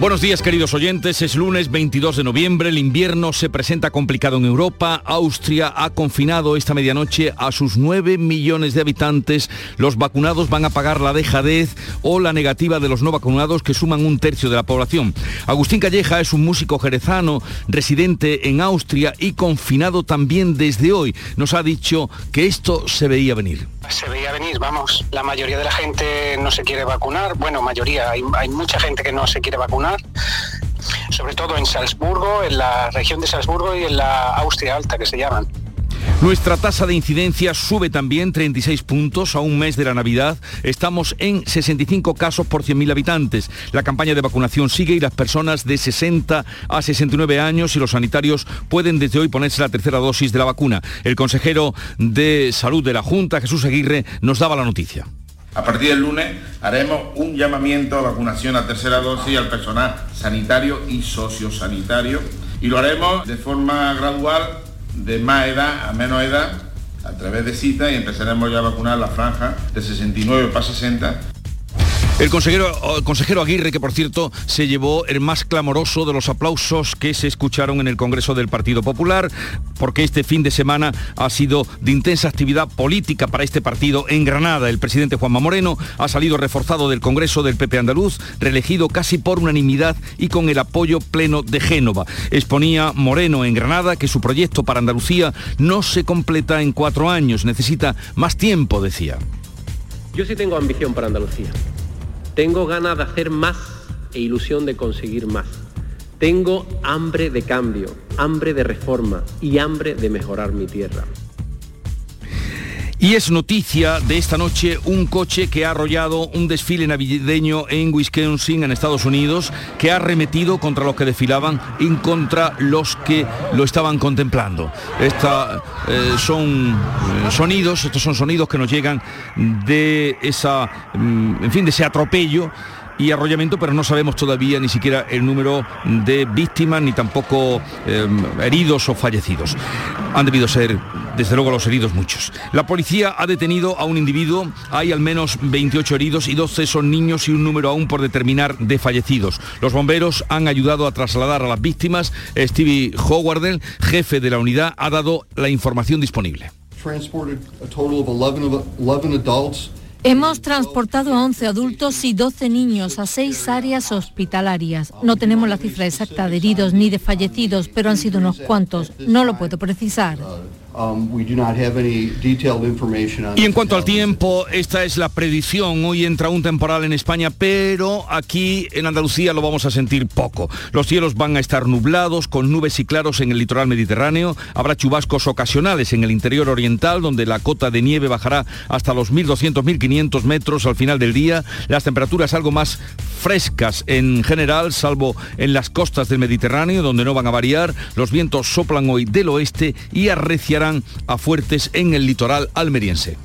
Buenos días queridos oyentes, es lunes 22 de noviembre, el invierno se presenta complicado en Europa, Austria ha confinado esta medianoche a sus 9 millones de habitantes, los vacunados van a pagar la dejadez o la negativa de los no vacunados que suman un tercio de la población. Agustín Calleja es un músico jerezano, residente en Austria y confinado también desde hoy. Nos ha dicho que esto se veía venir se veía venir, vamos. La mayoría de la gente no se quiere vacunar. Bueno, mayoría, hay, hay mucha gente que no se quiere vacunar sobre todo en Salzburgo, en la región de Salzburgo y en la Austria Alta, que se llaman. Nuestra tasa de incidencia sube también 36 puntos a un mes de la Navidad. Estamos en 65 casos por 100.000 habitantes. La campaña de vacunación sigue y las personas de 60 a 69 años y los sanitarios pueden desde hoy ponerse la tercera dosis de la vacuna. El consejero de Salud de la Junta, Jesús Aguirre, nos daba la noticia. A partir del lunes haremos un llamamiento a vacunación a tercera dosis al personal sanitario y sociosanitario y lo haremos de forma gradual de más edad a menos edad a través de cita y empezaremos ya a vacunar la franja de 69 para 60 el consejero, consejero Aguirre, que por cierto se llevó el más clamoroso de los aplausos que se escucharon en el Congreso del Partido Popular, porque este fin de semana ha sido de intensa actividad política para este partido en Granada. El presidente Juanma Moreno ha salido reforzado del Congreso del PP Andaluz, reelegido casi por unanimidad y con el apoyo pleno de Génova. Exponía Moreno en Granada que su proyecto para Andalucía no se completa en cuatro años, necesita más tiempo, decía. Yo sí tengo ambición para Andalucía. Tengo ganas de hacer más e ilusión de conseguir más. Tengo hambre de cambio, hambre de reforma y hambre de mejorar mi tierra. Y es noticia de esta noche un coche que ha arrollado un desfile navideño en Wisconsin, en Estados Unidos, que ha arremetido contra los que desfilaban y contra los que lo estaban contemplando. Estos eh, son eh, sonidos, estos son sonidos que nos llegan de esa, mm, en fin, de ese atropello y arrollamiento, pero no sabemos todavía ni siquiera el número de víctimas ni tampoco em, heridos o fallecidos. Han debido ser, desde luego, los heridos muchos. La policía ha detenido a un individuo, hay al menos 28 heridos y 12 son niños y un número aún por determinar de fallecidos. Los bomberos han ayudado a trasladar a las víctimas. Stevie Howardell, jefe de la unidad, ha dado la información disponible. Hemos transportado a 11 adultos y 12 niños a seis áreas hospitalarias. No tenemos la cifra exacta de heridos ni de fallecidos, pero han sido unos cuantos. No lo puedo precisar. Y en cuanto al tiempo, esta es la predicción. Hoy entra un temporal en España, pero aquí en Andalucía lo vamos a sentir poco. Los cielos van a estar nublados, con nubes y claros en el litoral mediterráneo. Habrá chubascos ocasionales en el interior oriental, donde la cota de nieve bajará hasta los 1.200-1.500 metros al final del día. Las temperaturas algo más frescas en general, salvo en las costas del Mediterráneo, donde no van a variar. Los vientos soplan hoy del oeste y arreciarán a fuertes en el litoral almeriense.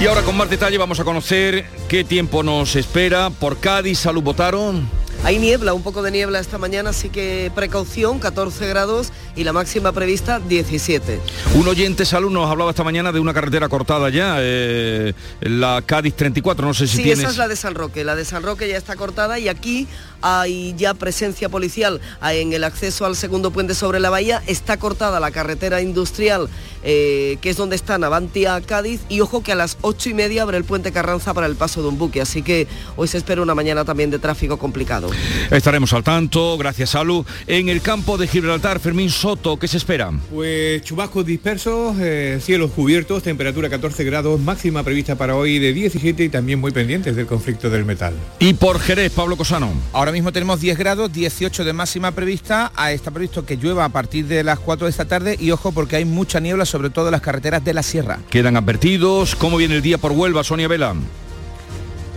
Y ahora con más detalle vamos a conocer qué tiempo nos espera por Cádiz, Salud Botaron. Hay niebla, un poco de niebla esta mañana, así que precaución, 14 grados y la máxima prevista 17. Un oyente salud nos hablaba esta mañana de una carretera cortada ya, eh, la Cádiz 34, no sé si sí, tienes... esa es la de San Roque, la de San Roque ya está cortada y aquí hay ya presencia policial en el acceso al segundo puente sobre la bahía, está cortada la carretera industrial eh, que es donde está Navantia, Cádiz, y ojo que a las ocho y media abre el puente Carranza para el paso de un buque, así que hoy se espera una mañana también de tráfico complicado. Estaremos al tanto, gracias Salu. En el campo de Gibraltar, Fermín Soto, ¿qué se espera? Pues chubascos dispersos, eh, cielos cubiertos, temperatura 14 grados, máxima prevista para hoy de 17 y también muy pendientes del conflicto del metal. Y por Jerez, Pablo Cosano. Ahora mismo tenemos 10 grados, 18 de máxima prevista, está previsto que llueva a partir de las 4 de esta tarde y ojo porque hay mucha niebla sobre todo las carreteras de la sierra. Quedan advertidos. ¿Cómo viene el día por Huelva, Sonia Vela?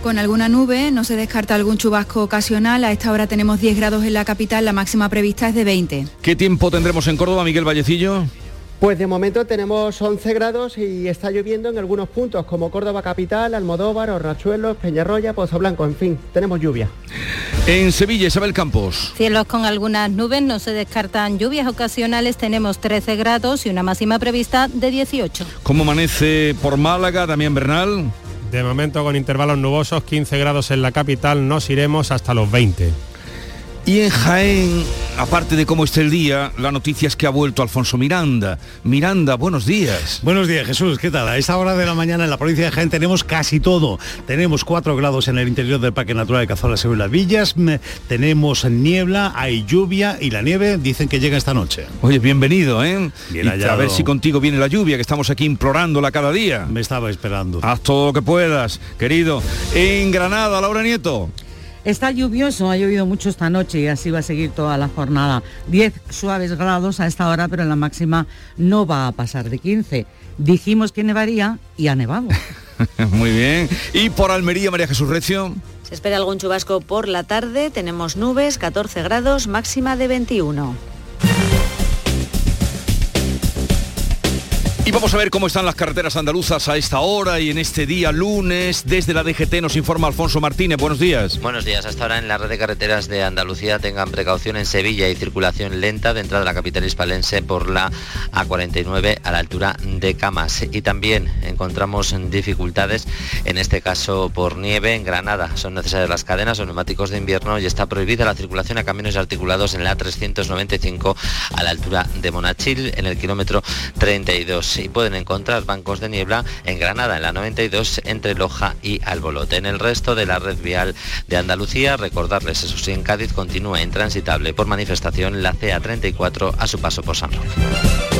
Con alguna nube, no se descarta algún chubasco ocasional. A esta hora tenemos 10 grados en la capital, la máxima prevista es de 20. ¿Qué tiempo tendremos en Córdoba, Miguel Vallecillo? Pues de momento tenemos 11 grados y está lloviendo en algunos puntos como Córdoba Capital, Almodóvar, Horrachuelos, Peñarroya, Pozo Blanco, en fin, tenemos lluvia. En Sevilla, Isabel Campos. Cielos con algunas nubes, no se descartan lluvias ocasionales, tenemos 13 grados y una máxima prevista de 18. ¿Cómo amanece por Málaga, Damián Bernal? De momento con intervalos nubosos, 15 grados en la capital, nos iremos hasta los 20. Y en Jaén, aparte de cómo esté el día, la noticia es que ha vuelto Alfonso Miranda. Miranda, buenos días. Buenos días, Jesús. ¿Qué tal? A esta hora de la mañana en la provincia de Jaén tenemos casi todo. Tenemos 4 grados en el interior del Parque Natural de Cazolas y las Villas. Tenemos niebla, hay lluvia y la nieve dicen que llega esta noche. Oye, bienvenido, ¿eh? Bien a ver si contigo viene la lluvia, que estamos aquí implorándola cada día. Me estaba esperando. Haz todo lo que puedas, querido. En Granada, Laura Nieto. Está lluvioso, ha llovido mucho esta noche y así va a seguir toda la jornada. 10 suaves grados a esta hora, pero en la máxima no va a pasar de 15. Dijimos que nevaría y ha nevado. Muy bien. Y por Almería, María Jesús Recio. Se espera algún chubasco por la tarde, tenemos nubes, 14 grados, máxima de 21. Y vamos a ver cómo están las carreteras andaluzas a esta hora y en este día lunes. Desde la DGT nos informa Alfonso Martínez. Buenos días. Buenos días. Hasta ahora en la red de carreteras de Andalucía tengan precaución en Sevilla y circulación lenta de entrada a la capital hispalense por la A49 a la altura de Camas. Y también encontramos dificultades, en este caso por nieve en Granada. Son necesarias las cadenas o neumáticos de invierno y está prohibida la circulación a caminos articulados en la A395 a la altura de Monachil en el kilómetro 32 y pueden encontrar bancos de niebla en Granada, en la 92, entre Loja y Albolote. En el resto de la red vial de Andalucía, recordarles, eso sí, en Cádiz continúa intransitable por manifestación la CA34 a su paso por San Roque.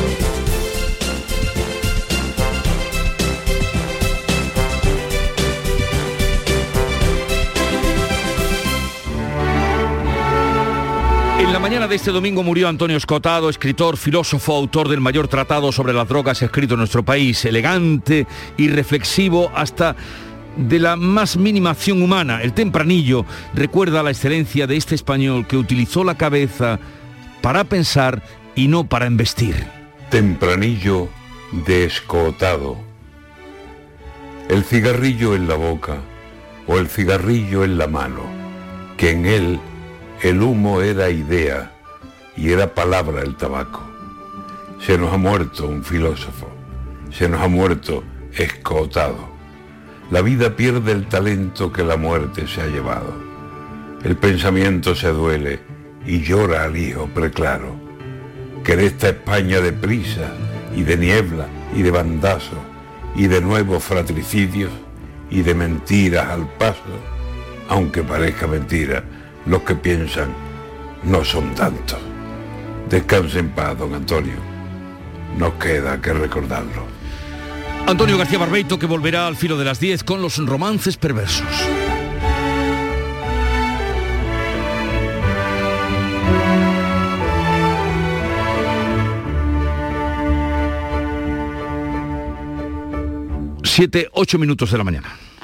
En la mañana de este domingo murió Antonio Escotado, escritor, filósofo, autor del mayor tratado sobre las drogas escrito en nuestro país, elegante y reflexivo hasta de la más mínima acción humana. El tempranillo recuerda la excelencia de este español que utilizó la cabeza para pensar y no para embestir. Tempranillo de Escotado. El cigarrillo en la boca o el cigarrillo en la mano, que en él el humo era idea y era palabra el tabaco. Se nos ha muerto un filósofo, se nos ha muerto escotado. La vida pierde el talento que la muerte se ha llevado. El pensamiento se duele y llora al hijo preclaro, que en esta España de prisa y de niebla y de bandazo y de nuevos fratricidios y de mentiras al paso, aunque parezca mentira, los que piensan no son tantos. Descanse en paz, don Antonio. No queda que recordarlo. Antonio García Barbeito que volverá al filo de las 10 con los romances perversos. Siete, ocho minutos de la mañana.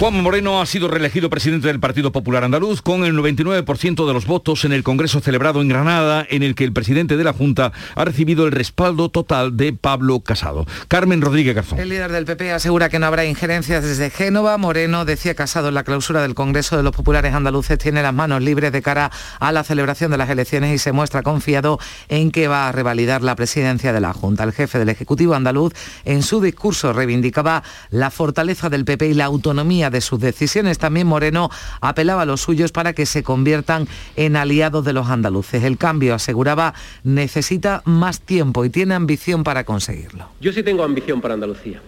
Juan Moreno ha sido reelegido presidente del Partido Popular Andaluz con el 99% de los votos en el Congreso celebrado en Granada, en el que el presidente de la Junta ha recibido el respaldo total de Pablo Casado. Carmen Rodríguez Garzón. El líder del PP asegura que no habrá injerencias desde Génova. Moreno decía Casado en la clausura del Congreso de los Populares Andaluces tiene las manos libres de cara a la celebración de las elecciones y se muestra confiado en que va a revalidar la presidencia de la Junta. El jefe del Ejecutivo andaluz en su discurso reivindicaba la fortaleza del PP y la autonomía de sus decisiones. También Moreno apelaba a los suyos para que se conviertan en aliados de los andaluces. El cambio, aseguraba, necesita más tiempo y tiene ambición para conseguirlo. Yo sí tengo ambición para Andalucía.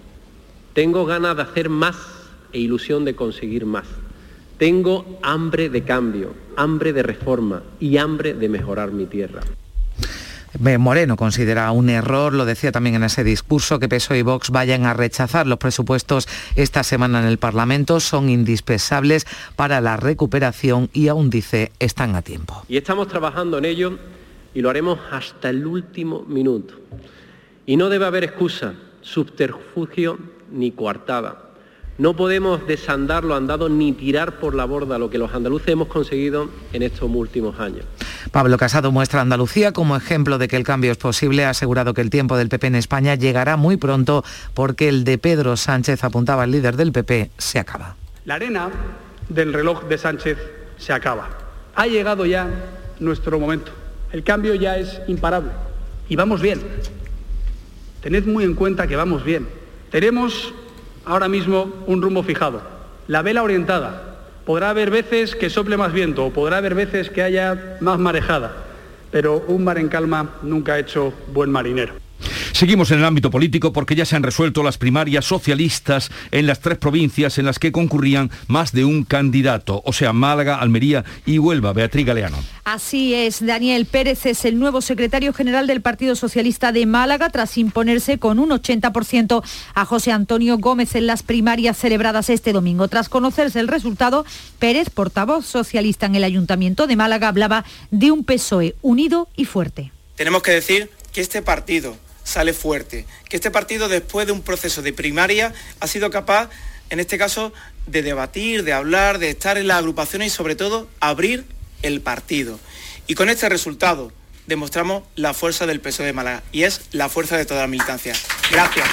Tengo ganas de hacer más e ilusión de conseguir más. Tengo hambre de cambio, hambre de reforma y hambre de mejorar mi tierra. Moreno considera un error, lo decía también en ese discurso, que PSOE y Vox vayan a rechazar los presupuestos esta semana en el Parlamento. Son indispensables para la recuperación y aún dice, están a tiempo. Y estamos trabajando en ello y lo haremos hasta el último minuto. Y no debe haber excusa, subterfugio ni coartada. No podemos desandar lo andado ni tirar por la borda lo que los andaluces hemos conseguido en estos últimos años. Pablo Casado muestra a Andalucía como ejemplo de que el cambio es posible. Ha asegurado que el tiempo del PP en España llegará muy pronto porque el de Pedro Sánchez, apuntaba el líder del PP, se acaba. La arena del reloj de Sánchez se acaba. Ha llegado ya nuestro momento. El cambio ya es imparable. Y vamos bien. Tened muy en cuenta que vamos bien. Tenemos ahora mismo un rumbo fijado. La vela orientada. Podrá haber veces que sople más viento o podrá haber veces que haya más marejada, pero un mar en calma nunca ha hecho buen marinero. Seguimos en el ámbito político porque ya se han resuelto las primarias socialistas en las tres provincias en las que concurrían más de un candidato, o sea, Málaga, Almería y Huelva. Beatriz Galeano. Así es, Daniel Pérez es el nuevo secretario general del Partido Socialista de Málaga tras imponerse con un 80% a José Antonio Gómez en las primarias celebradas este domingo. Tras conocerse el resultado, Pérez, portavoz socialista en el Ayuntamiento de Málaga, hablaba de un PSOE unido y fuerte. Tenemos que decir que este partido sale fuerte. Que este partido, después de un proceso de primaria, ha sido capaz, en este caso, de debatir, de hablar, de estar en las agrupaciones y sobre todo abrir el partido. Y con este resultado demostramos la fuerza del PSOE de Málaga y es la fuerza de toda la militancia. Gracias.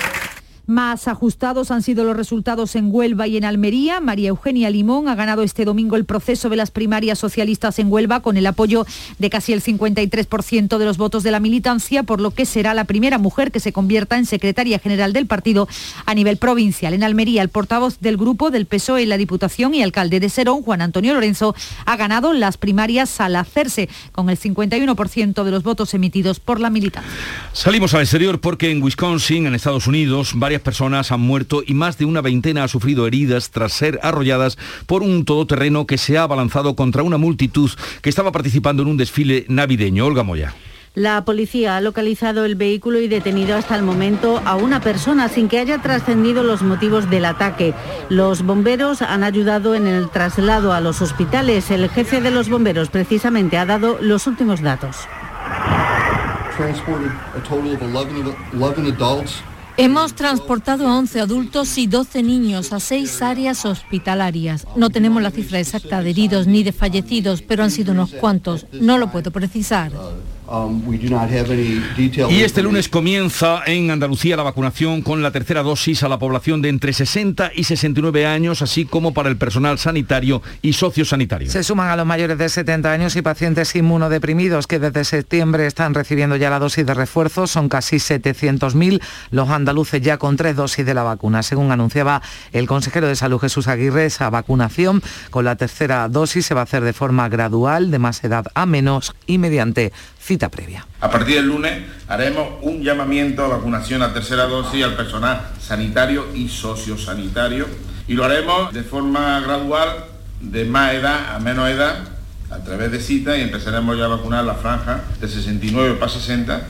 Más ajustados han sido los resultados en Huelva y en Almería. María Eugenia Limón ha ganado este domingo el proceso de las primarias socialistas en Huelva con el apoyo de casi el 53% de los votos de la militancia, por lo que será la primera mujer que se convierta en secretaria general del partido a nivel provincial. En Almería, el portavoz del grupo del PSOE en la Diputación y alcalde de Serón, Juan Antonio Lorenzo, ha ganado las primarias al hacerse con el 51% de los votos emitidos por la militancia. Salimos al exterior porque en Wisconsin, en Estados Unidos, varias personas han muerto y más de una veintena ha sufrido heridas tras ser arrolladas por un todoterreno que se ha abalanzado contra una multitud que estaba participando en un desfile navideño. Olga Moya. La policía ha localizado el vehículo y detenido hasta el momento a una persona sin que haya trascendido los motivos del ataque. Los bomberos han ayudado en el traslado a los hospitales. El jefe de los bomberos precisamente ha dado los últimos datos. Hemos transportado a 11 adultos y 12 niños a seis áreas hospitalarias. No tenemos la cifra exacta de heridos ni de fallecidos, pero han sido unos cuantos. No lo puedo precisar. Y este lunes comienza en Andalucía la vacunación con la tercera dosis a la población de entre 60 y 69 años, así como para el personal sanitario y sociosanitario. Se suman a los mayores de 70 años y pacientes inmunodeprimidos que desde septiembre están recibiendo ya la dosis de refuerzo. Son casi 700.000 los andaluces ya con tres dosis de la vacuna. Según anunciaba el consejero de Salud Jesús Aguirre, esa vacunación con la tercera dosis se va a hacer de forma gradual, de más edad a menos y mediante cita previa. A partir del lunes haremos un llamamiento a vacunación a tercera dosis al personal sanitario y sociosanitario y lo haremos de forma gradual de más edad a menos edad a través de cita y empezaremos ya a vacunar la franja de 69 para 60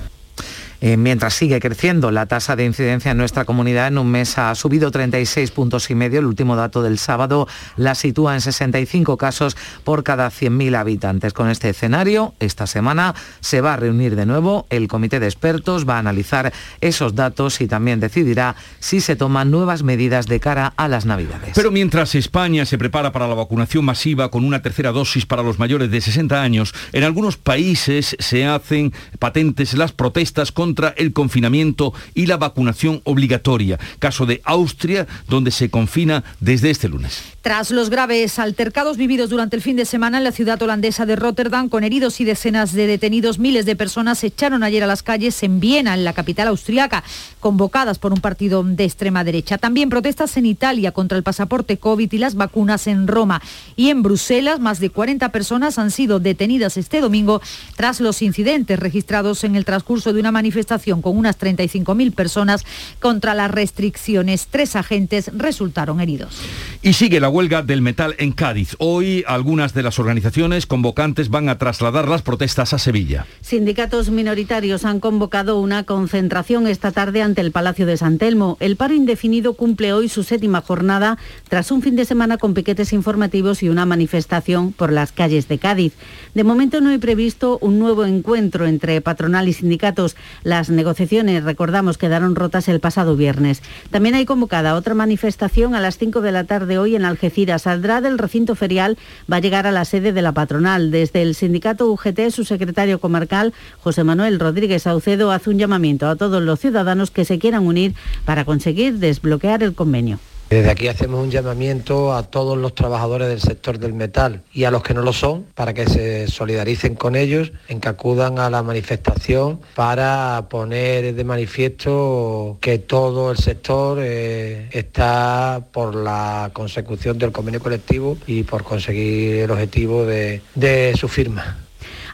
Eh, mientras sigue creciendo la tasa de incidencia en nuestra comunidad, en un mes ha subido 36 puntos y medio. El último dato del sábado la sitúa en 65 casos por cada 100.000 habitantes. Con este escenario, esta semana se va a reunir de nuevo el comité de expertos, va a analizar esos datos y también decidirá si se toman nuevas medidas de cara a las Navidades. Pero mientras España se prepara para la vacunación masiva con una tercera dosis para los mayores de 60 años, en algunos países se hacen patentes las protestas contra el confinamiento y la vacunación obligatoria. Caso de Austria, donde se confina desde este lunes. Tras los graves altercados vividos durante el fin de semana en la ciudad holandesa de Rotterdam, con heridos y decenas de detenidos, miles de personas se echaron ayer a las calles en Viena, en la capital austriaca, convocadas por un partido de extrema derecha. También protestas en Italia contra el pasaporte COVID y las vacunas en Roma. Y en Bruselas, más de 40 personas han sido detenidas este domingo tras los incidentes registrados en el transcurso de una manifestación con unas 35.000 personas contra las restricciones. Tres agentes resultaron heridos. Y sigue la huelga del metal en Cádiz. Hoy algunas de las organizaciones convocantes van a trasladar las protestas a Sevilla. Sindicatos minoritarios han convocado una concentración esta tarde ante el Palacio de San Telmo. El paro indefinido cumple hoy su séptima jornada tras un fin de semana con piquetes informativos y una manifestación por las calles de Cádiz. De momento no hay previsto un nuevo encuentro entre patronal y sindicatos. Las negociaciones, recordamos, quedaron rotas el pasado viernes. También hay convocada otra manifestación a las 5 de la tarde hoy en Algeciras Saldrá del recinto ferial, va a llegar a la sede de la patronal. Desde el sindicato UGT, su secretario comarcal, José Manuel Rodríguez Saucedo, hace un llamamiento a todos los ciudadanos que se quieran unir para conseguir desbloquear el convenio. Desde aquí hacemos un llamamiento a todos los trabajadores del sector del metal y a los que no lo son para que se solidaricen con ellos en que acudan a la manifestación para poner de manifiesto que todo el sector eh, está por la consecución del convenio colectivo y por conseguir el objetivo de, de su firma.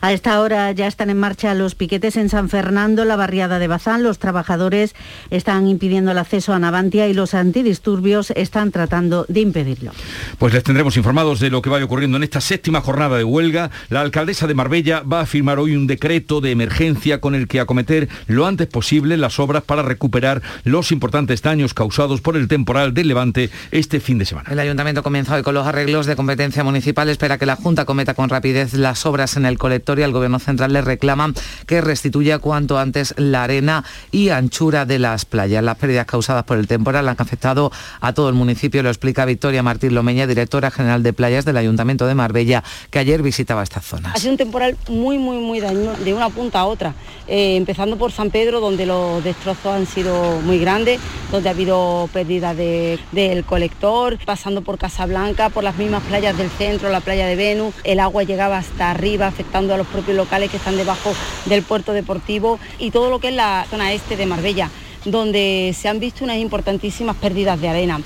A esta hora ya están en marcha los piquetes en San Fernando, la barriada de Bazán. Los trabajadores están impidiendo el acceso a Navantia y los antidisturbios están tratando de impedirlo. Pues les tendremos informados de lo que vaya ocurriendo en esta séptima jornada de huelga. La alcaldesa de Marbella va a firmar hoy un decreto de emergencia con el que acometer lo antes posible las obras para recuperar los importantes daños causados por el temporal del Levante este fin de semana. El ayuntamiento comenzó hoy con los arreglos de competencia municipal. Espera que la Junta cometa con rapidez las obras en el colector y al Gobierno Central le reclaman que restituya cuanto antes la arena y anchura de las playas. Las pérdidas causadas por el temporal han afectado a todo el municipio, lo explica Victoria Martín Lomeña, directora general de playas del Ayuntamiento de Marbella, que ayer visitaba estas zonas. Ha sido un temporal muy, muy, muy dañino de una punta a otra, eh, empezando por San Pedro, donde los destrozos han sido muy grandes, donde ha habido pérdida de, del colector, pasando por Casablanca, por las mismas playas del centro, la playa de Venus, el agua llegaba hasta arriba, afectando a los propios locales que están debajo del puerto deportivo y todo lo que es la zona este de Marbella, donde se han visto unas importantísimas pérdidas de arena.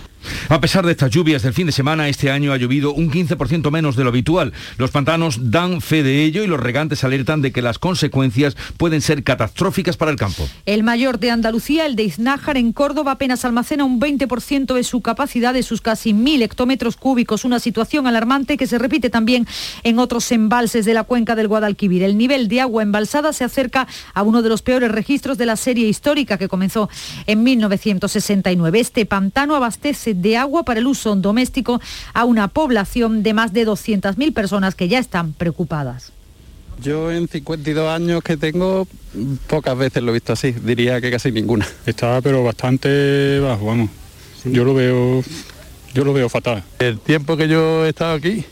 A pesar de estas lluvias del fin de semana, este año ha llovido un 15% menos de lo habitual. Los pantanos dan fe de ello y los regantes alertan de que las consecuencias pueden ser catastróficas para el campo. El mayor de Andalucía, el de Iznájar, en Córdoba, apenas almacena un 20% de su capacidad de sus casi mil hectómetros cúbicos, una situación alarmante que se repite también en otros embalses de la cuenca del Guadalquivir. El nivel de agua embalsada se acerca a uno de los peores registros de la serie histórica que comenzó en 1969. Este pantano abastece de agua para el uso doméstico a una población de más de 200.000 personas que ya están preocupadas. Yo en 52 años que tengo, pocas veces lo he visto así, diría que casi ninguna. Está pero bastante bajo, vamos. Yo lo veo yo lo veo fatal. El tiempo que yo he estado aquí,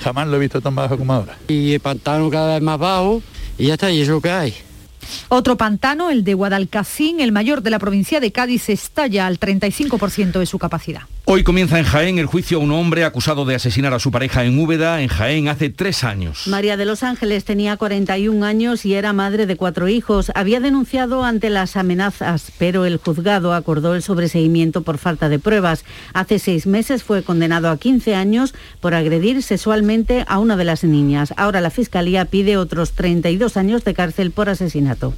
jamás lo he visto tan bajo como ahora. Y el pantano cada vez más bajo y ya está, y es lo que hay. Otro pantano, el de Guadalcacín, el mayor de la provincia de Cádiz, estalla al 35% de su capacidad. Hoy comienza en Jaén el juicio a un hombre acusado de asesinar a su pareja en Úbeda, en Jaén, hace tres años. María de los Ángeles tenía 41 años y era madre de cuatro hijos. Había denunciado ante las amenazas, pero el juzgado acordó el sobreseimiento por falta de pruebas. Hace seis meses fue condenado a 15 años por agredir sexualmente a una de las niñas. Ahora la Fiscalía pide otros 32 años de cárcel por asesinato.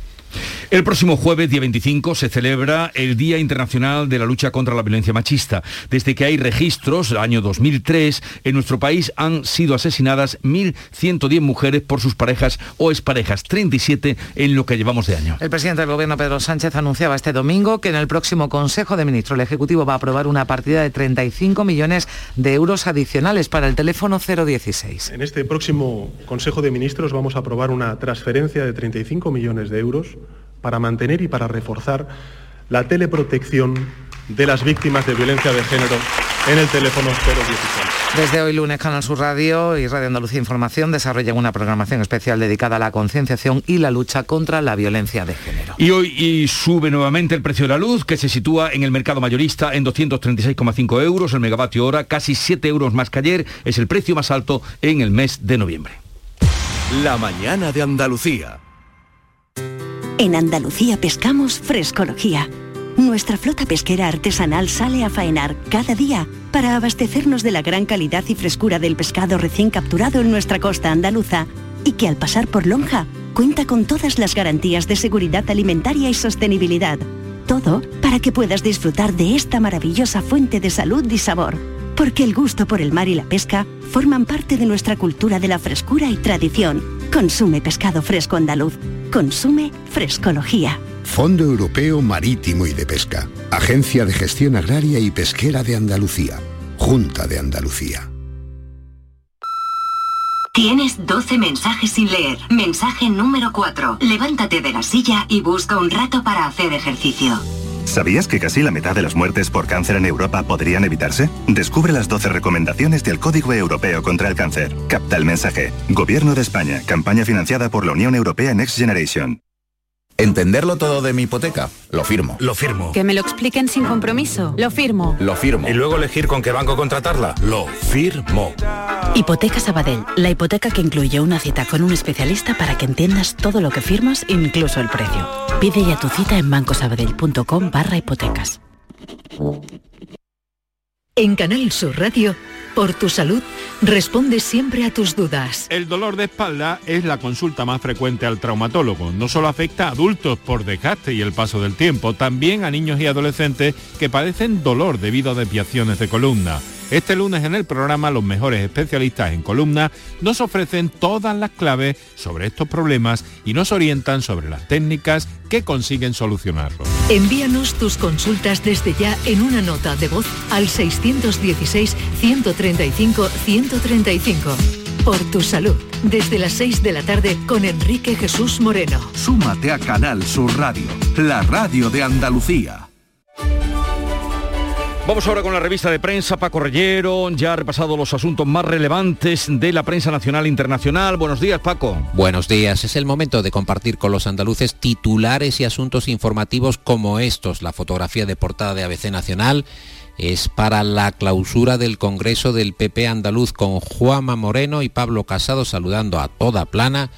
El próximo jueves, día 25, se celebra el Día Internacional de la Lucha contra la Violencia Machista. Desde que hay registros, el año 2003, en nuestro país han sido asesinadas 1.110 mujeres por sus parejas o exparejas, 37 en lo que llevamos de año. El presidente del Gobierno, Pedro Sánchez, anunciaba este domingo que en el próximo Consejo de Ministros el Ejecutivo va a aprobar una partida de 35 millones de euros adicionales para el teléfono 016. En este próximo Consejo de Ministros vamos a aprobar una transferencia de 35 millones de euros para mantener y para reforzar la teleprotección de las víctimas de violencia de género en el teléfono 016. Desde hoy lunes Canal Sur Radio y Radio Andalucía Información desarrollan una programación especial dedicada a la concienciación y la lucha contra la violencia de género. Y hoy y sube nuevamente el precio de la luz, que se sitúa en el mercado mayorista en 236,5 euros el megavatio hora, casi 7 euros más que ayer. Es el precio más alto en el mes de noviembre. La mañana de Andalucía. En Andalucía pescamos frescología. Nuestra flota pesquera artesanal sale a faenar cada día para abastecernos de la gran calidad y frescura del pescado recién capturado en nuestra costa andaluza y que al pasar por Lonja cuenta con todas las garantías de seguridad alimentaria y sostenibilidad. Todo para que puedas disfrutar de esta maravillosa fuente de salud y sabor. Porque el gusto por el mar y la pesca forman parte de nuestra cultura de la frescura y tradición. Consume pescado fresco andaluz. Consume frescología. Fondo Europeo Marítimo y de Pesca. Agencia de Gestión Agraria y Pesquera de Andalucía. Junta de Andalucía. Tienes 12 mensajes sin leer. Mensaje número 4. Levántate de la silla y busca un rato para hacer ejercicio. ¿Sabías que casi la mitad de las muertes por cáncer en Europa podrían evitarse? Descubre las 12 recomendaciones del Código Europeo contra el Cáncer. Capta el mensaje. Gobierno de España. Campaña financiada por la Unión Europea Next Generation. ¿Entenderlo todo de mi hipoteca? Lo firmo. Lo firmo. Que me lo expliquen sin compromiso. Lo firmo. Lo firmo. Y luego elegir con qué banco contratarla. Lo firmo. Hipoteca Sabadell, la hipoteca que incluye una cita con un especialista para que entiendas todo lo que firmas, incluso el precio. Pide ya tu cita en bancosabadell.com barra hipotecas. En Canal Sur Radio, por tu salud, responde siempre a tus dudas. El dolor de espalda es la consulta más frecuente al traumatólogo. No solo afecta a adultos por desgaste y el paso del tiempo, también a niños y adolescentes que padecen dolor debido a desviaciones de columna. Este lunes en el programa los mejores especialistas en columna nos ofrecen todas las claves sobre estos problemas y nos orientan sobre las técnicas que consiguen solucionarlos. Envíanos tus consultas desde ya en una nota de voz al 617-135-135. Por tu salud, desde las 6 de la tarde con Enrique Jesús Moreno. Súmate a Canal Sur Radio, la radio de Andalucía. Vamos ahora con la revista de prensa. Paco Reyero ya ha repasado los asuntos más relevantes de la prensa nacional e internacional. Buenos días, Paco. Buenos días. Es el momento de compartir con los andaluces titulares y asuntos informativos como estos. La fotografía de portada de ABC Nacional es para la clausura del Congreso del PP andaluz con Juanma Moreno y Pablo Casado saludando a toda plana.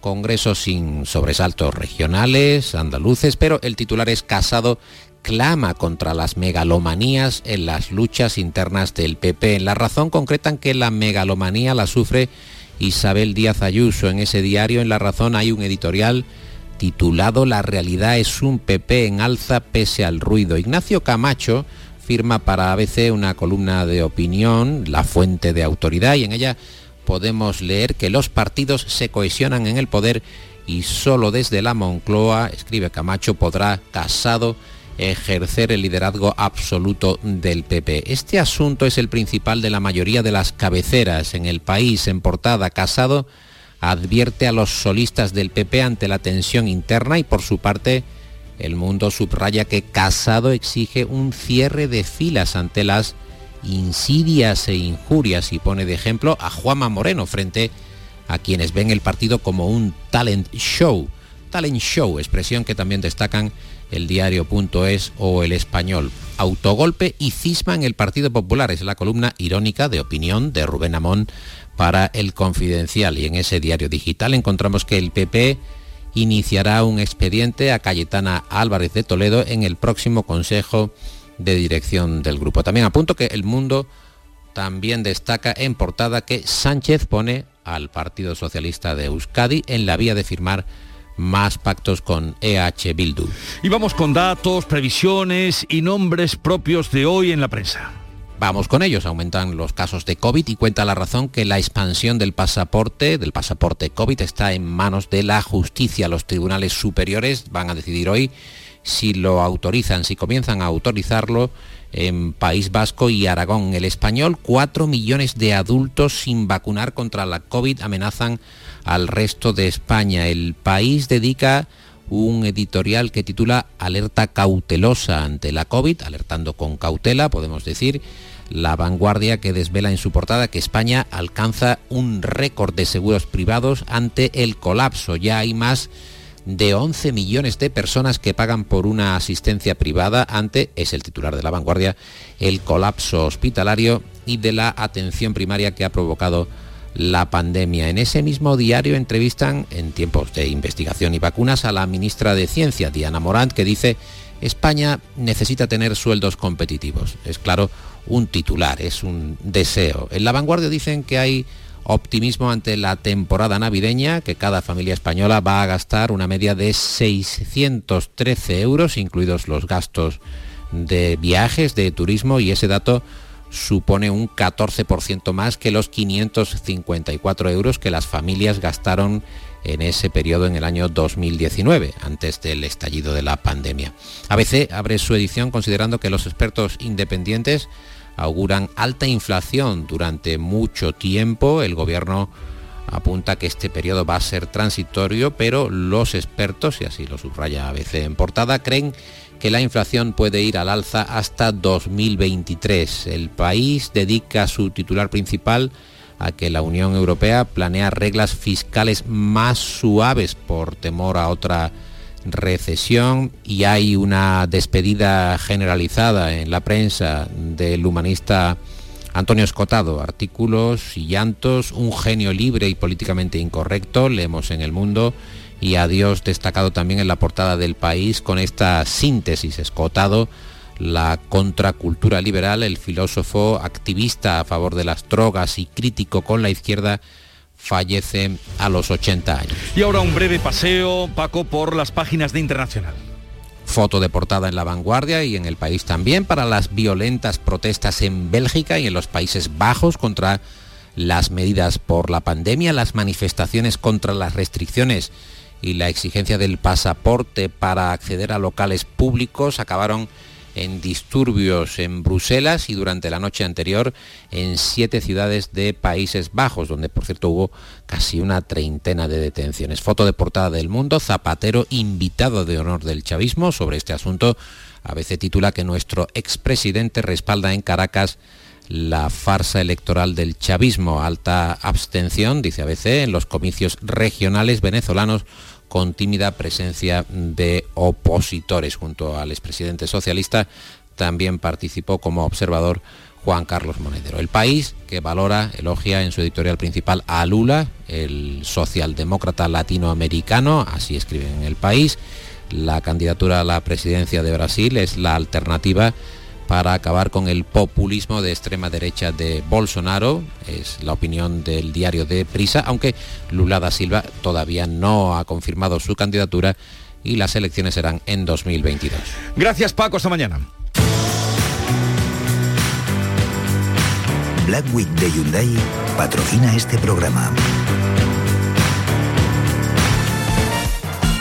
Congreso sin sobresaltos regionales, andaluces, pero el titular es Casado clama contra las megalomanías en las luchas internas del PP. En la razón concretan que la megalomanía la sufre Isabel Díaz Ayuso. En ese diario, en La Razón, hay un editorial titulado La realidad es un PP en alza pese al ruido. Ignacio Camacho firma para ABC una columna de opinión, La fuente de autoridad, y en ella podemos leer que los partidos se cohesionan en el poder y solo desde la Moncloa, escribe Camacho, podrá Casado ejercer el liderazgo absoluto del PP. Este asunto es el principal de la mayoría de las cabeceras en el país. En portada, Casado advierte a los solistas del PP ante la tensión interna y por su parte el mundo subraya que Casado exige un cierre de filas ante las insidias e injurias y pone de ejemplo a Juanma Moreno frente a quienes ven el partido como un talent show. Talent show, expresión que también destacan el diario.es o el español. Autogolpe y cisma en el Partido Popular. Es la columna irónica de opinión de Rubén Amón para el Confidencial. Y en ese diario digital encontramos que el PP iniciará un expediente a Cayetana Álvarez de Toledo en el próximo Consejo de Dirección del Grupo. También apunto que el mundo también destaca en portada que Sánchez pone al Partido Socialista de Euskadi en la vía de firmar más pactos con EH Bildu. Y vamos con datos, previsiones y nombres propios de hoy en la prensa. Vamos con ellos, aumentan los casos de COVID y cuenta la razón que la expansión del pasaporte, del pasaporte COVID, está en manos de la justicia. Los tribunales superiores van a decidir hoy si lo autorizan, si comienzan a autorizarlo en País Vasco y Aragón. El español, cuatro millones de adultos sin vacunar contra la COVID amenazan al resto de España. El país dedica un editorial que titula Alerta cautelosa ante la COVID, alertando con cautela, podemos decir, la vanguardia que desvela en su portada que España alcanza un récord de seguros privados ante el colapso. Ya hay más de 11 millones de personas que pagan por una asistencia privada ante, es el titular de la vanguardia, el colapso hospitalario y de la atención primaria que ha provocado la pandemia. En ese mismo diario entrevistan, en tiempos de investigación y vacunas, a la ministra de Ciencia, Diana Morant, que dice, España necesita tener sueldos competitivos. Es claro, un titular, es un deseo. En la vanguardia dicen que hay optimismo ante la temporada navideña, que cada familia española va a gastar una media de 613 euros, incluidos los gastos de viajes, de turismo, y ese dato supone un 14% más que los 554 euros que las familias gastaron en ese periodo en el año 2019, antes del estallido de la pandemia. ABC abre su edición considerando que los expertos independientes auguran alta inflación durante mucho tiempo. El gobierno apunta que este periodo va a ser transitorio, pero los expertos, y así lo subraya ABC en portada, creen que la inflación puede ir al alza hasta 2023. El país dedica su titular principal a que la Unión Europea planea reglas fiscales más suaves por temor a otra recesión y hay una despedida generalizada en la prensa del humanista Antonio Escotado, artículos y llantos, un genio libre y políticamente incorrecto, leemos en el mundo, y adiós destacado también en la portada del país con esta síntesis Escotado, la contracultura liberal, el filósofo activista a favor de las drogas y crítico con la izquierda, fallece a los 80 años. Y ahora un breve paseo, Paco, por las páginas de Internacional. Foto de portada en la vanguardia y en el país también para las violentas protestas en Bélgica y en los Países Bajos contra las medidas por la pandemia, las manifestaciones contra las restricciones y la exigencia del pasaporte para acceder a locales públicos acabaron en disturbios en Bruselas y durante la noche anterior en siete ciudades de Países Bajos, donde por cierto hubo casi una treintena de detenciones. Foto de portada del mundo, Zapatero invitado de honor del chavismo sobre este asunto. A veces titula que nuestro expresidente respalda en Caracas la farsa electoral del chavismo. Alta abstención, dice ABC, en los comicios regionales venezolanos con tímida presencia de opositores. Junto al expresidente socialista también participó como observador Juan Carlos Monedero. El país que valora, elogia en su editorial principal a Lula, el socialdemócrata latinoamericano, así escribe en el país. La candidatura a la presidencia de Brasil es la alternativa para acabar con el populismo de extrema derecha de Bolsonaro, es la opinión del diario de Prisa, aunque Lula da Silva todavía no ha confirmado su candidatura y las elecciones serán en 2022. Gracias Paco, hasta mañana. Black Week de Hyundai patrocina este programa.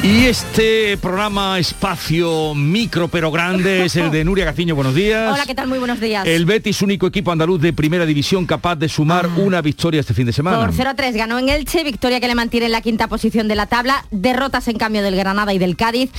Y este programa espacio micro pero grande es el de Nuria Gaciño. Buenos días. Hola, ¿qué tal? Muy buenos días. El Betis, único equipo andaluz de primera división capaz de sumar Ah. una victoria este fin de semana. Por 0 a 3 ganó en Elche, victoria que le mantiene en la quinta posición de la tabla, derrotas en cambio del Granada y del Cádiz.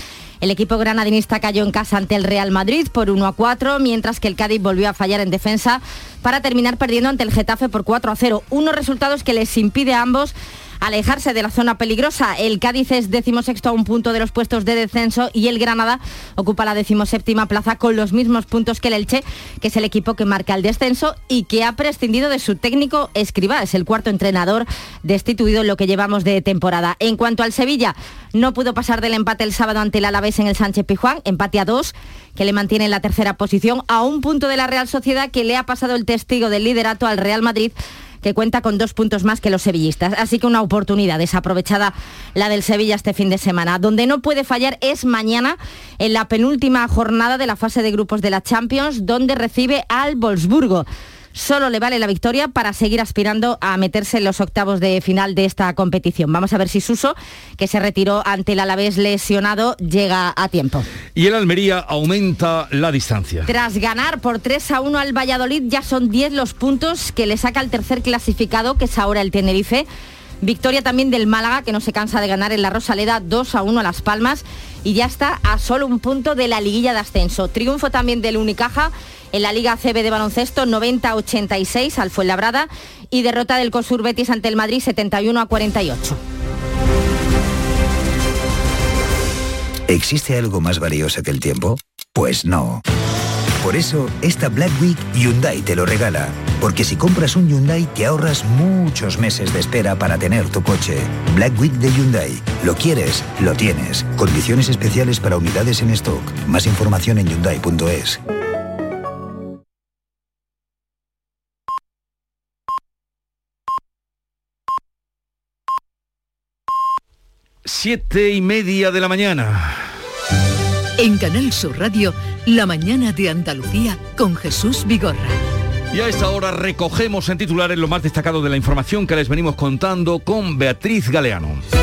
El equipo granadinista cayó en casa ante el Real Madrid por 1 a 4, mientras que el Cádiz volvió a fallar en defensa para terminar perdiendo ante el Getafe por 4 a 0. Unos resultados que les impide a ambos alejarse de la zona peligrosa. El Cádiz es decimosexto a un punto de los puestos de descenso y el Granada ocupa la decimoséptima plaza con los mismos puntos que el Elche, que es el equipo que marca el descenso y que ha prescindido de su técnico Escribá. Es el cuarto entrenador destituido en lo que llevamos de temporada. En cuanto al Sevilla, no pudo pasar del empate el sábado ante el Alavés en el Sánchez Pijuán, empate a dos, que le mantiene en la tercera posición a un punto de la Real Sociedad que le ha pasado el testigo del liderato al Real Madrid que cuenta con dos puntos más que los sevillistas. Así que una oportunidad desaprovechada la del Sevilla este fin de semana. Donde no puede fallar es mañana en la penúltima jornada de la fase de grupos de la Champions, donde recibe al Wolfsburgo solo le vale la victoria para seguir aspirando a meterse en los octavos de final de esta competición. Vamos a ver si Suso, que se retiró ante el Alavés lesionado, llega a tiempo. Y el Almería aumenta la distancia. Tras ganar por 3 a 1 al Valladolid, ya son 10 los puntos que le saca el tercer clasificado, que es ahora el Tenerife. Victoria también del Málaga, que no se cansa de ganar en la Rosaleda 2 a 1 a Las Palmas y ya está a solo un punto de la liguilla de ascenso. Triunfo también del Unicaja en la Liga CB de baloncesto 90-86 al Fuenlabrada y derrota del Cosur Betis ante el Madrid 71 a 48. ¿Existe algo más valioso que el tiempo? Pues no. Por eso, esta Black Week Hyundai te lo regala. Porque si compras un Hyundai te ahorras muchos meses de espera para tener tu coche. Black Week de Hyundai. Lo quieres, lo tienes. Condiciones especiales para unidades en stock. Más información en hyundai.es. Siete y media de la mañana. En Canal Sur Radio, La mañana de Andalucía con Jesús Vigorra. Y a esta hora recogemos en titulares lo más destacado de la información que les venimos contando con Beatriz Galeano.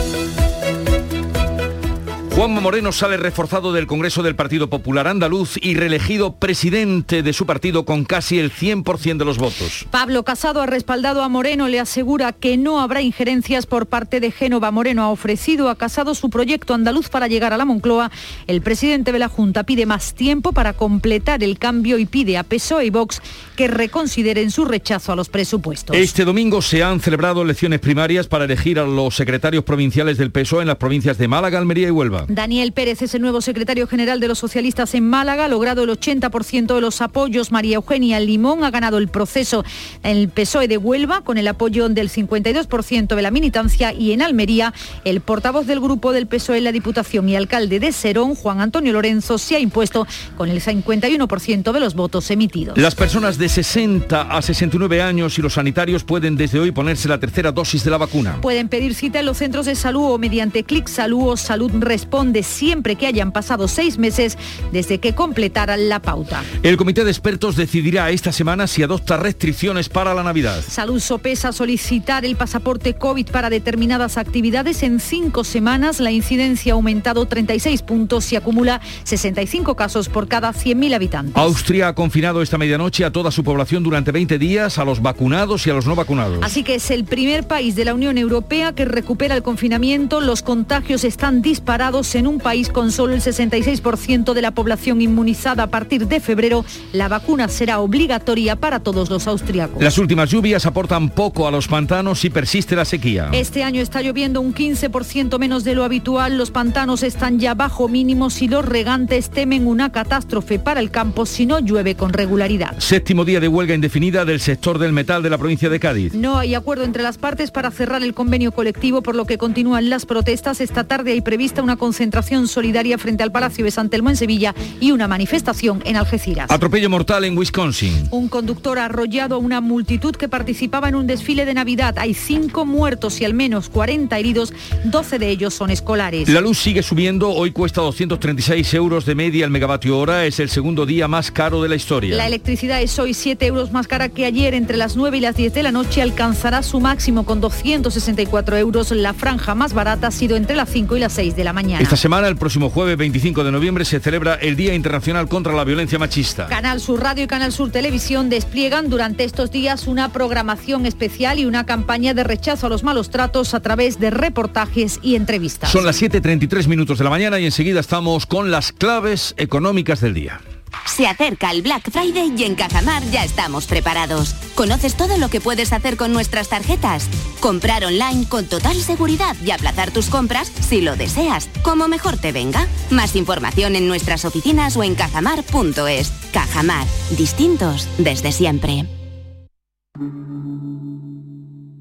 Juanma Moreno sale reforzado del Congreso del Partido Popular Andaluz y reelegido presidente de su partido con casi el 100% de los votos. Pablo Casado ha respaldado a Moreno, le asegura que no habrá injerencias por parte de Génova. Moreno ha ofrecido a Casado su proyecto andaluz para llegar a la Moncloa. El presidente de la Junta pide más tiempo para completar el cambio y pide a PSOE y Vox que reconsideren su rechazo a los presupuestos. Este domingo se han celebrado elecciones primarias para elegir a los secretarios provinciales del PSOE en las provincias de Málaga, Almería y Huelva. Daniel Pérez es el nuevo secretario general de los socialistas en Málaga, ha logrado el 80% de los apoyos. María Eugenia Limón ha ganado el proceso en el PSOE de Huelva con el apoyo del 52% de la militancia y en Almería el portavoz del grupo del PSOE en la Diputación y alcalde de Serón, Juan Antonio Lorenzo, se ha impuesto con el 51% de los votos emitidos. Las personas de 60 a 69 años y los sanitarios pueden desde hoy ponerse la tercera dosis de la vacuna. Pueden pedir cita en los centros de salud o mediante Clic Salud o Salud Responde siempre que hayan pasado seis meses desde que completaran la pauta. El comité de expertos decidirá esta semana si adopta restricciones para la Navidad. Salud sopesa solicitar el pasaporte COVID para determinadas actividades. En cinco semanas la incidencia ha aumentado 36 puntos y acumula 65 casos por cada 100.000 habitantes. Austria ha confinado esta medianoche a toda su población durante 20 días, a los vacunados y a los no vacunados. Así que es el primer país de la Unión Europea que recupera el confinamiento. Los contagios están disparados en un país con solo el 66% de la población inmunizada. A partir de febrero, la vacuna será obligatoria para todos los austriacos. Las últimas lluvias aportan poco a los pantanos y persiste la sequía. Este año está lloviendo un 15% menos de lo habitual. Los pantanos están ya bajo mínimos y los regantes temen una catástrofe para el campo si no llueve con regularidad. Séptimo día de huelga indefinida del sector del metal de la provincia de Cádiz. No hay acuerdo entre las partes para cerrar el convenio colectivo, por lo que continúan las protestas. Esta tarde hay prevista una concentración solidaria frente al Palacio de San Telmo en Sevilla y una manifestación en Algeciras. Atropello mortal en Wisconsin. Un conductor ha arrollado a una multitud que participaba en un desfile de Navidad. Hay cinco muertos y al menos 40 heridos, 12 de ellos son escolares. La luz sigue subiendo, hoy cuesta 236 euros de media el megavatio hora, es el segundo día más caro de la historia. La electricidad es hoy 7 euros más cara que ayer, entre las 9 y las 10 de la noche alcanzará su máximo con 264 euros. La franja más barata ha sido entre las 5 y las 6 de la mañana. Esta semana, el próximo jueves 25 de noviembre, se celebra el Día Internacional contra la Violencia Machista. Canal Sur Radio y Canal Sur Televisión despliegan durante estos días una programación especial y una campaña de rechazo a los malos tratos a través de reportajes y entrevistas. Son las 7.33 minutos de la mañana y enseguida estamos con las claves económicas del día. Se acerca el Black Friday y en Cajamar ya estamos preparados. ¿Conoces todo lo que puedes hacer con nuestras tarjetas? Comprar online con total seguridad y aplazar tus compras si lo deseas, como mejor te venga. Más información en nuestras oficinas o en cajamar.es. Cajamar, distintos desde siempre.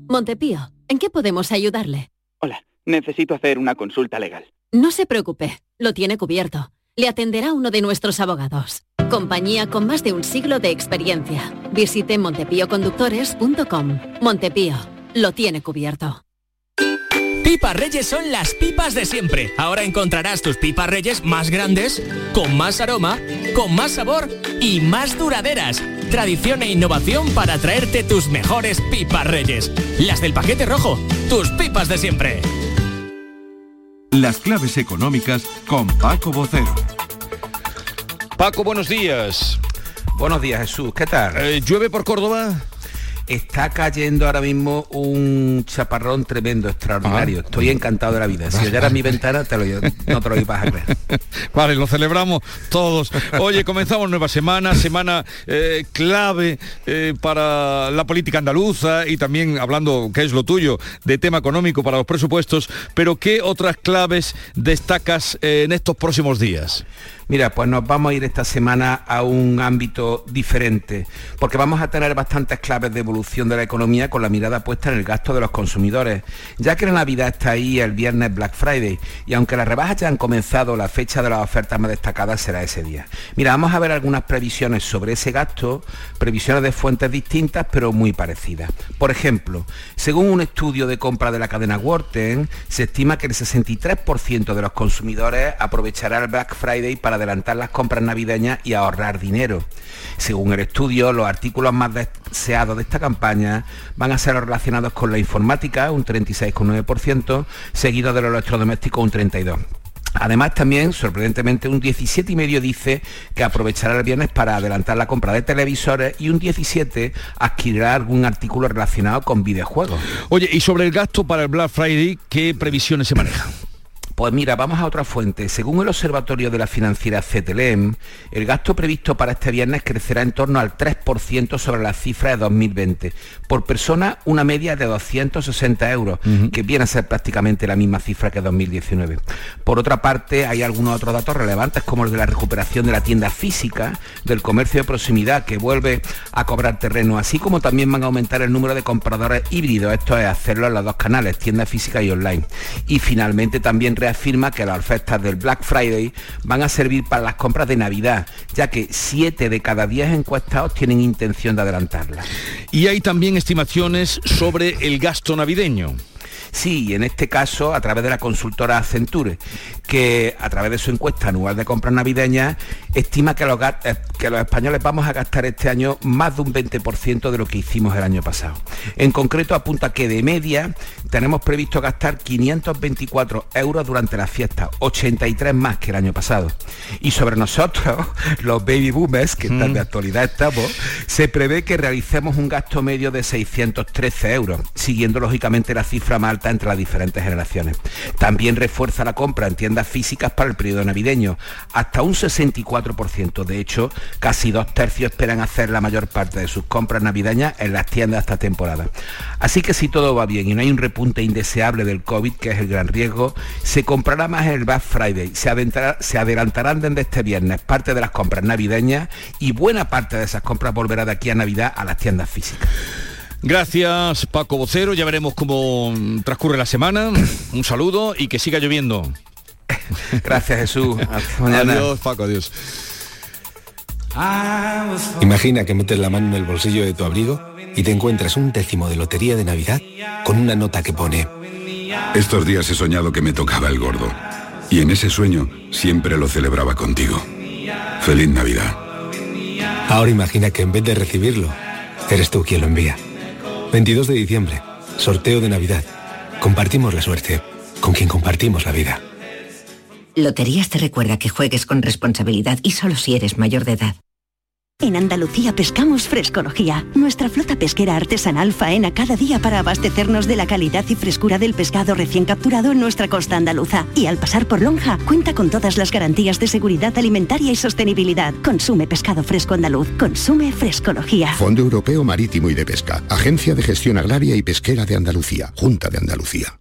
Montepío, ¿en qué podemos ayudarle? Hola, necesito hacer una consulta legal. No se preocupe, lo tiene cubierto. Le atenderá uno de nuestros abogados. Compañía con más de un siglo de experiencia. Visite montepíoconductores.com. Montepío, lo tiene cubierto. Pipas Reyes son las pipas de siempre. Ahora encontrarás tus pipas Reyes más grandes, con más aroma, con más sabor y más duraderas. Tradición e innovación para traerte tus mejores pipas Reyes. Las del paquete rojo, tus pipas de siempre. Las claves económicas con Paco Bocero. Paco, buenos días. Buenos días, Jesús. ¿Qué tal? Eh, ¿Llueve por Córdoba? Está cayendo ahora mismo un chaparrón tremendo, extraordinario. Estoy encantado de la vida. Si oyeras mi ventana, te lo, no te lo ibas a creer. Vale, lo celebramos todos. Oye, comenzamos nueva semana, semana eh, clave eh, para la política andaluza y también hablando, que es lo tuyo, de tema económico para los presupuestos, pero ¿qué otras claves destacas eh, en estos próximos días? Mira, pues nos vamos a ir esta semana a un ámbito diferente, porque vamos a tener bastantes claves de evolución de la economía con la mirada puesta en el gasto de los consumidores, ya que la Navidad está ahí el viernes Black Friday, y aunque las rebajas ya han comenzado, la fecha de las ofertas más destacadas será ese día. Mira, vamos a ver algunas previsiones sobre ese gasto, previsiones de fuentes distintas, pero muy parecidas. Por ejemplo, según un estudio de compra de la cadena Worten, se estima que el 63% de los consumidores aprovechará el Black Friday para adelantar las compras navideñas y ahorrar dinero. Según el estudio, los artículos más deseados de esta campaña van a ser relacionados con la informática, un 36,9%, seguido de los electrodomésticos, un 32%. Además también, sorprendentemente, un 17,5 dice que aprovechará el viernes para adelantar la compra de televisores y un 17 adquirirá algún artículo relacionado con videojuegos. Oye, y sobre el gasto para el Black Friday, ¿qué previsiones se manejan? Pues mira, vamos a otra fuente. Según el observatorio de la financiera CTLM, el gasto previsto para este viernes crecerá en torno al 3% sobre la cifra de 2020. Por persona, una media de 260 euros, que viene a ser prácticamente la misma cifra que 2019. Por otra parte, hay algunos otros datos relevantes, como el de la recuperación de la tienda física, del comercio de proximidad, que vuelve a cobrar terreno, así como también van a aumentar el número de compradores híbridos, esto es hacerlo en los dos canales, tienda física y online. Y finalmente también afirma que las ofertas del Black Friday van a servir para las compras de Navidad, ya que 7 de cada 10 encuestados tienen intención de adelantarlas. Y hay también estimaciones sobre el gasto navideño. Sí, en este caso a través de la consultora Accenture, que a través de su encuesta anual de compras navideñas estima que los, eh, que los españoles vamos a gastar este año más de un 20% de lo que hicimos el año pasado. En concreto apunta que de media tenemos previsto gastar 524 euros durante la fiesta, 83 más que el año pasado. Y sobre nosotros, los baby boomers, que están de actualidad estamos, se prevé que realicemos un gasto medio de 613 euros, siguiendo lógicamente la cifra más alta entre las diferentes generaciones. También refuerza la compra en tiendas físicas para el periodo navideño, hasta un 64%. De hecho, casi dos tercios esperan hacer la mayor parte de sus compras navideñas en las tiendas esta temporada. Así que si todo va bien y no hay un repunte indeseable del COVID, que es el gran riesgo, se comprará más el Black Friday, se, se adelantarán desde este viernes parte de las compras navideñas y buena parte de esas compras volverá de aquí a Navidad a las tiendas físicas. Gracias Paco Vocero, ya veremos cómo transcurre la semana. Un saludo y que siga lloviendo. Gracias Jesús. Adiós Paco, adiós. Imagina que metes la mano en el bolsillo de tu abrigo y te encuentras un décimo de lotería de Navidad con una nota que pone... Estos días he soñado que me tocaba el gordo. Y en ese sueño siempre lo celebraba contigo. Feliz Navidad. Ahora imagina que en vez de recibirlo, eres tú quien lo envía. 22 de diciembre, sorteo de Navidad. Compartimos la suerte con quien compartimos la vida. Loterías te recuerda que juegues con responsabilidad y solo si eres mayor de edad. En Andalucía pescamos frescología. Nuestra flota pesquera artesanal faena cada día para abastecernos de la calidad y frescura del pescado recién capturado en nuestra costa andaluza. Y al pasar por Lonja, cuenta con todas las garantías de seguridad alimentaria y sostenibilidad. Consume pescado fresco andaluz. Consume frescología. Fondo Europeo Marítimo y de Pesca. Agencia de Gestión Agraria y Pesquera de Andalucía. Junta de Andalucía.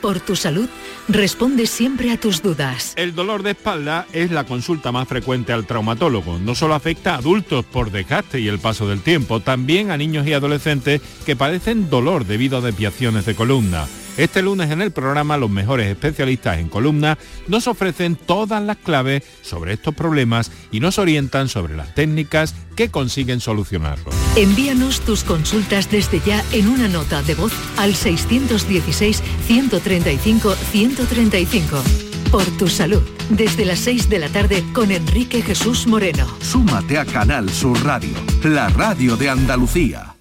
por tu salud, responde siempre a tus dudas. El dolor de espalda es la consulta más frecuente al traumatólogo. No solo afecta a adultos por desgaste y el paso del tiempo, también a niños y adolescentes que padecen dolor debido a desviaciones de columna. Este lunes en el programa los mejores especialistas en columna nos ofrecen todas las claves sobre estos problemas y nos orientan sobre las técnicas que consiguen solucionarlos. Envíanos tus consultas desde ya en una nota de voz al 616-135-135. Por tu salud, desde las 6 de la tarde con Enrique Jesús Moreno. Súmate a Canal Sur Radio, la radio de Andalucía.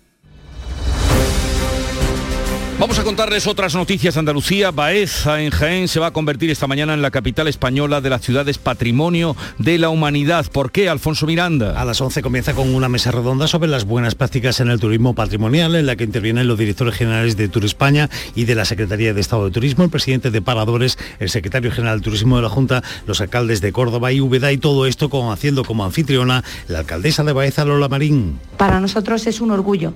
Vamos a contarles otras noticias de Andalucía. Baeza en Jaén se va a convertir esta mañana en la capital española de las ciudades patrimonio de la humanidad. ¿Por qué, Alfonso Miranda? A las 11 comienza con una mesa redonda sobre las buenas prácticas en el turismo patrimonial, en la que intervienen los directores generales de Tour España y de la Secretaría de Estado de Turismo, el presidente de Paradores, el secretario general de Turismo de la Junta, los alcaldes de Córdoba y Úbeda y todo esto con, haciendo como anfitriona la alcaldesa de Baeza, Lola Marín. Para nosotros es un orgullo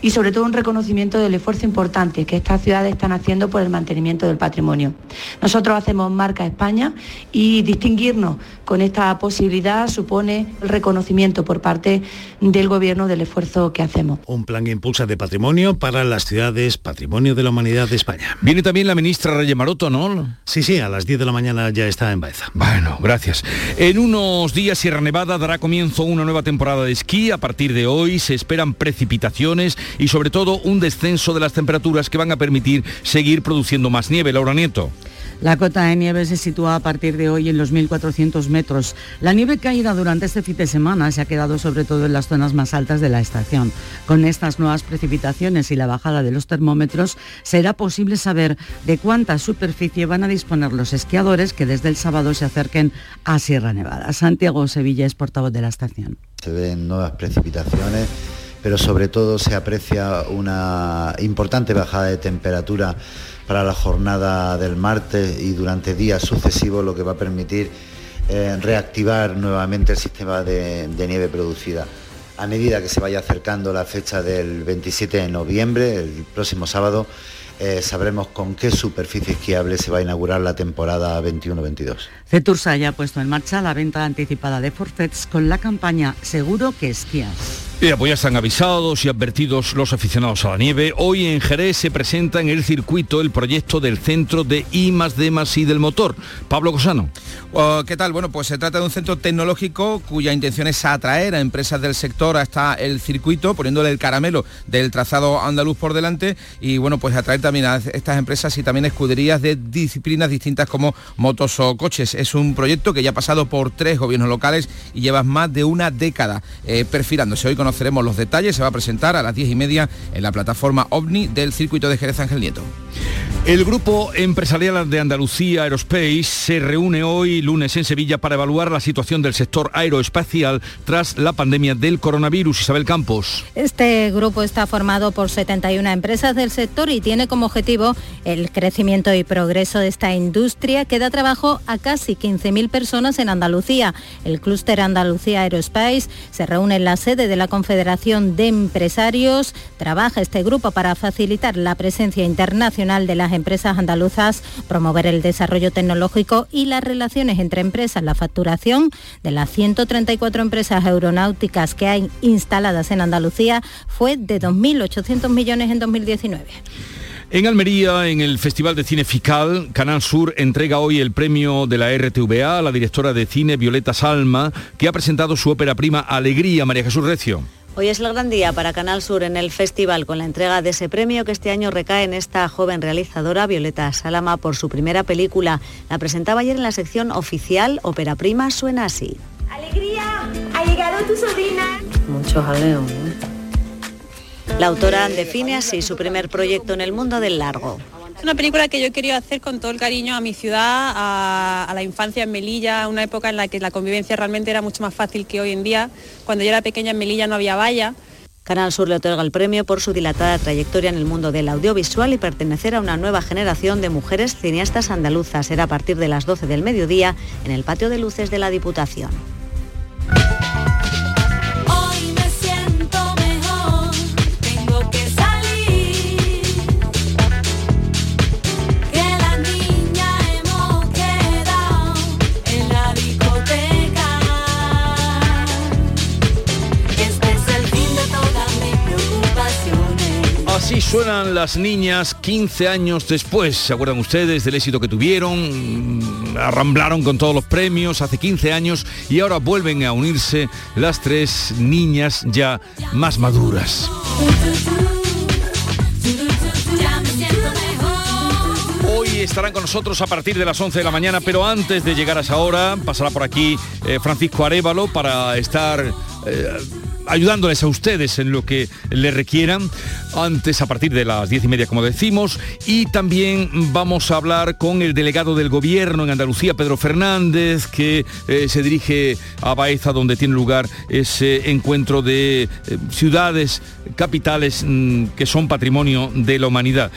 y sobre todo un reconocimiento del esfuerzo importante que estas ciudades están haciendo por el mantenimiento del patrimonio. Nosotros hacemos marca España y distinguirnos con esta posibilidad supone el reconocimiento por parte del Gobierno del esfuerzo que hacemos. Un plan que impulsa de patrimonio para las ciudades Patrimonio de la Humanidad de España. Viene también la ministra Reyes Maroto, ¿no? Sí, sí, a las 10 de la mañana ya está en Baeza. Bueno, gracias. En unos días Sierra Nevada dará comienzo una nueva temporada de esquí. A partir de hoy se esperan precipitaciones y sobre todo un descenso de las temperaturas que van a permitir seguir produciendo más nieve. Laura Nieto. La cota de nieve se sitúa a partir de hoy en los 1.400 metros. La nieve caída durante este fin de semana se ha quedado sobre todo en las zonas más altas de la estación. Con estas nuevas precipitaciones y la bajada de los termómetros, será posible saber de cuánta superficie van a disponer los esquiadores que desde el sábado se acerquen a Sierra Nevada. Santiago Sevilla es portavoz de la estación. Se ven nuevas precipitaciones pero sobre todo se aprecia una importante bajada de temperatura para la jornada del martes y durante días sucesivos, lo que va a permitir eh, reactivar nuevamente el sistema de, nieve producida. A medida que se vaya acercando la fecha del 27 de noviembre, el próximo sábado, eh, sabremos con qué superficie esquiable se va a inaugurar la temporada 21-22. Cetursa ya ha puesto en marcha la venta anticipada de forfets con la campaña Seguro que esquías. Y pues ya están avisados y advertidos los aficionados a la nieve. Hoy en Jerez se presenta en el circuito el proyecto del centro de I más D más I del motor. Pablo Cosano. Oh, ¿Qué tal? Bueno, pues se trata de un centro tecnológico cuya intención es atraer a empresas del sector hasta el circuito, poniéndole el caramelo del trazado andaluz por delante y bueno, pues atraer también a estas empresas y también escuderías de disciplinas distintas como motos o coches. Es un proyecto que ya ha pasado por tres gobiernos locales y lleva más de una década eh, perfilándose. Hoy conoceremos los detalles, se va a presentar a las diez y media en la plataforma OVNI del circuito de Jerez Ángel Nieto. El grupo empresarial de Andalucía Aerospace se reúne hoy lunes en Sevilla para evaluar la situación del sector aeroespacial tras la pandemia del coronavirus. Isabel Campos. Este grupo está formado por 71 empresas del sector y tiene como objetivo el crecimiento y progreso de esta industria que da trabajo a casi 15.000 personas en Andalucía. El clúster Andalucía Aerospace se reúne en la sede de la Confederación de Empresarios. Trabaja este grupo para facilitar la presencia internacional de las empresas andaluzas, promover el desarrollo tecnológico y las relaciones entre empresas, la facturación de las 134 empresas aeronáuticas que hay instaladas en Andalucía fue de 2.800 millones en 2019. En Almería, en el Festival de Cine Fical, Canal Sur entrega hoy el premio de la RTVA a la directora de cine Violeta Salma, que ha presentado su ópera prima Alegría, María Jesús Recio. Hoy es el gran día para Canal Sur en el festival con la entrega de ese premio que este año recae en esta joven realizadora Violeta Salama por su primera película. La presentaba ayer en la sección oficial Ópera Prima Suena así. ¡Alegría! ¡Ha llegado tu sobrina! Mucho jaleo. La autora define así su primer proyecto en el mundo del largo. Es una película que yo querido hacer con todo el cariño a mi ciudad, a, a, la infancia en Melilla, una época en la que la convivencia realmente era mucho más fácil que hoy en día. Cuando yo era pequeña en Melilla no había valla. Canal Sur le otorga el premio por su dilatada trayectoria en el mundo del audiovisual y pertenecer a una nueva generación de mujeres cineastas andaluzas. Será a partir de las 12 del mediodía en el patio de luces de la Diputación. Suenan las niñas 15 años después. ¿Se acuerdan ustedes del éxito que tuvieron? Mm, Arramblaron con todos los premios hace 15 años y ahora vuelven a unirse las tres niñas ya más maduras. Hoy estarán con nosotros a partir de las 11 de la mañana, pero antes de llegar a esa hora pasará por aquí eh, Francisco Arevalo para estar eh, ayudándoles a ustedes en lo que le requieran. Antes a partir de las diez y media como decimos. Y también vamos a hablar con el delegado del gobierno en Andalucía Pedro Fernández que eh, se dirige a Baeza donde tiene lugar ese encuentro de eh, ciudades capitales mm, que son patrimonio de la humanidad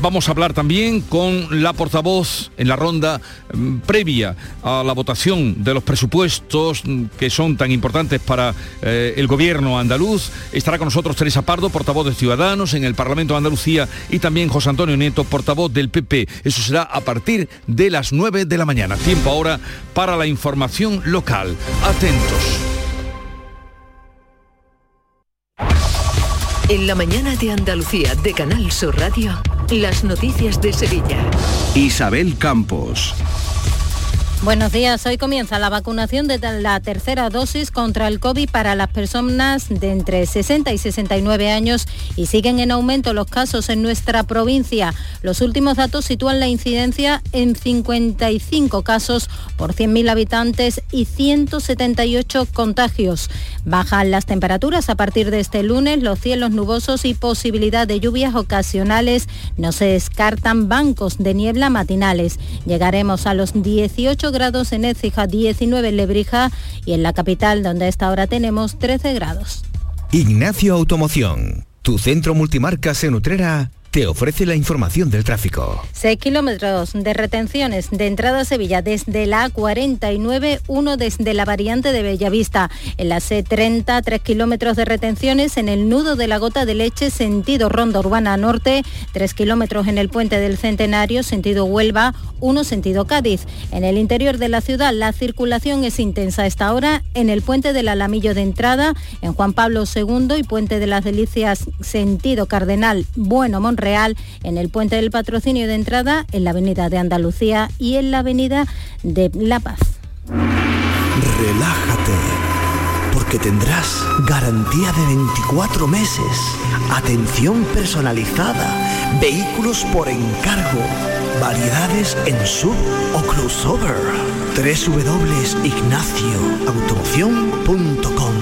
Vamos a hablar también con la portavoz en la ronda mm, previa a la votación de los presupuestos mm, que son tan importantes para eh, el gobierno andaluz. Estará con nosotros Teresa Pardo, portavoz de Ciudadanos en el Parlamento de Andalucía y también José Antonio Nieto, portavoz del PP. Eso será a partir de las 9 de la mañana. Tiempo ahora para la información local. Atentos. En la mañana de Andalucía de Canal Sur Radio, las noticias de Sevilla. Isabel Campos. Buenos días. Hoy comienza la vacunación de la tercera dosis contra el COVID para las personas de entre 60 y 69 años y siguen en aumento los casos en nuestra provincia. Los últimos datos sitúan la incidencia en 55 casos por 100.000 habitantes y 178 contagios. Bajan las temperaturas a partir de este lunes, los cielos nubosos y posibilidad de lluvias ocasionales. No se descartan bancos de niebla matinales. Llegaremos a los 18 grados en Écija, 19 en Lebrija y en la capital donde a esta hora tenemos 13 grados. Ignacio Automoción, tu centro multimarcas en Utrera te ofrece la información del tráfico. 6 kilómetros de retenciones de entrada a Sevilla desde la A49, uno desde la variante de Bellavista. En la C30, 3 kilómetros de retenciones en el nudo de la gota de leche, sentido Ronda Urbana Norte, 3 kilómetros en el puente del Centenario, sentido Huelva, 1 sentido Cádiz. En el interior de la ciudad la circulación es intensa a esta hora en el puente del Alamillo de entrada, en Juan Pablo II y puente de las Delicias, sentido Cardenal Bueno Monreal Real, en el puente del patrocinio de entrada, en la avenida de Andalucía y en la avenida de La Paz. Relájate, porque tendrás garantía de 24 meses, atención personalizada, vehículos por encargo, variedades en sub o crossover. www.ignacioautomoción.com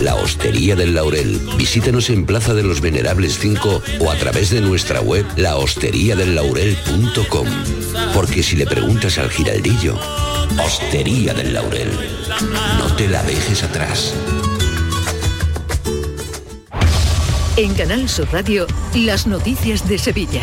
La Hostería del Laurel. Visítanos en Plaza de los Venerables 5 o a través de nuestra web lahosteriadellaurel.com. Porque si le preguntas al giraldillo, Hostería del Laurel, no te la dejes atrás. En Canal Sur Radio, las noticias de Sevilla.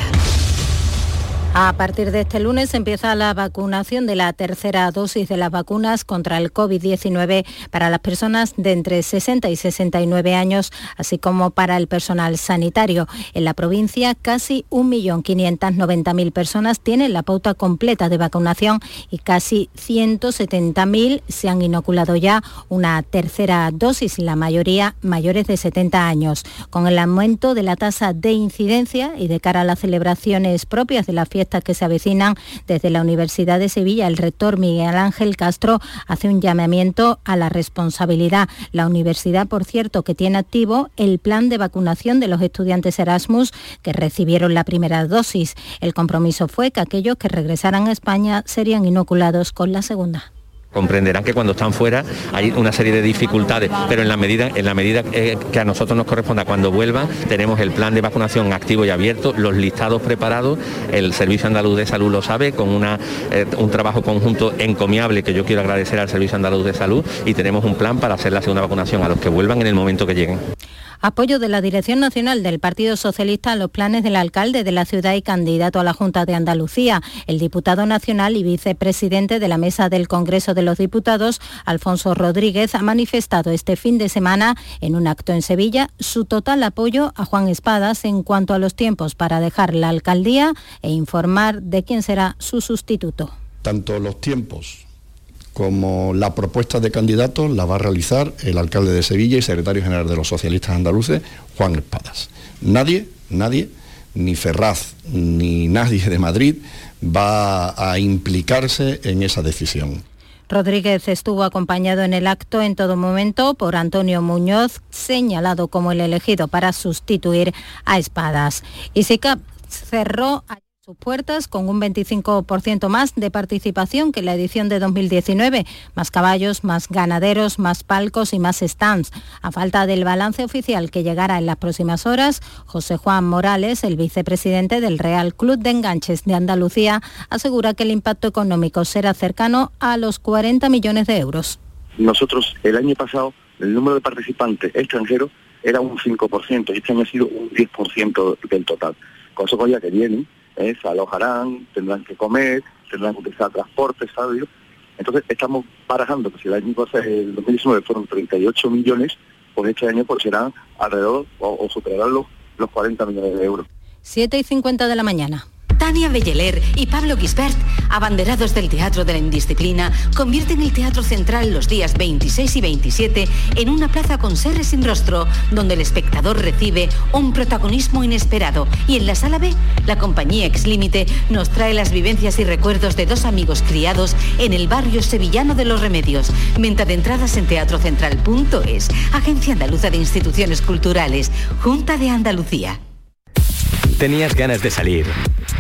A partir de este lunes empieza la vacunación de la tercera dosis de las vacunas contra el COVID-19 para las personas de entre 60 y 69 años, así como para el personal sanitario. En la provincia, casi 1.590.000 personas tienen la pauta completa de vacunación y casi 170.000 se han inoculado ya una tercera dosis, la mayoría mayores de 70 años. Con el aumento de la tasa de incidencia y de cara a las celebraciones propias de la fiesta que se avecinan desde la Universidad de Sevilla, el rector Miguel Ángel Castro hace un llamamiento a la responsabilidad. La universidad, por cierto, que tiene activo el plan de vacunación de los estudiantes Erasmus que recibieron la primera dosis. El compromiso fue que aquellos que regresaran a España serían inoculados con la segunda. Comprenderán que cuando están fuera hay una serie de dificultades, pero en la medida, en la medida eh, que a nosotros nos corresponda cuando vuelvan, tenemos el plan de vacunación activo y abierto, los listados preparados, el Servicio Andaluz de Salud lo sabe, con una, eh, un trabajo conjunto encomiable que yo quiero agradecer al Servicio Andaluz de Salud y tenemos un plan para hacer la segunda vacunación a los que vuelvan en el momento que lleguen. Apoyo de la Dirección Nacional del Partido Socialista a los planes del alcalde de la ciudad y candidato a la Junta de Andalucía. El diputado nacional y vicepresidente de la Mesa del Congreso de los Diputados, Alfonso Rodríguez, ha manifestado este fin de semana en un acto en Sevilla su total apoyo a Juan Espadas en cuanto a los tiempos para dejar la alcaldía e informar de quién será su sustituto. Tanto los tiempos como la propuesta de candidatos la va a realizar el alcalde de Sevilla y secretario general de los socialistas andaluces, Juan Espadas. Nadie, nadie, ni Ferraz, ni nadie de Madrid va a implicarse en esa decisión. Rodríguez estuvo acompañado en el acto en todo momento por Antonio Muñoz, señalado como el elegido para sustituir a Espadas. Y cerró sus puertas con un 25% más de participación que la edición de 2019. Más caballos, más ganaderos, más palcos y más stands. A falta del balance oficial que llegará en las próximas horas, José Juan Morales, el vicepresidente del Real Club de Enganches de Andalucía, asegura que el impacto económico será cercano a los 40 millones de euros. Nosotros el año pasado el número de participantes extranjeros era un 5% y este año ha sido un 10% del total. Con eso ya que vienen ¿eh? se alojarán, tendrán que comer, tendrán que utilizar transporte, ¿sabes? Entonces estamos barajando que si el año el 2019 fueron 38 millones, pues este año pues serán alrededor o, superarán los, los 40 millones de euros. 7 y 50 de la mañana. Tania Belleler y Pablo Gisbert, abanderados del Teatro de la Indisciplina, convierten el Teatro Central los días 26 y 27 en una plaza con seres sin rostro, donde el espectador recibe un protagonismo inesperado. Y en la sala B, la compañía Ex Límite nos trae las vivencias y recuerdos de dos amigos criados en el barrio sevillano de Los Remedios. Venta de entradas en teatrocentral.es, Agencia Andaluza de Instituciones Culturales, Junta de Andalucía. Tenías ganas de salir.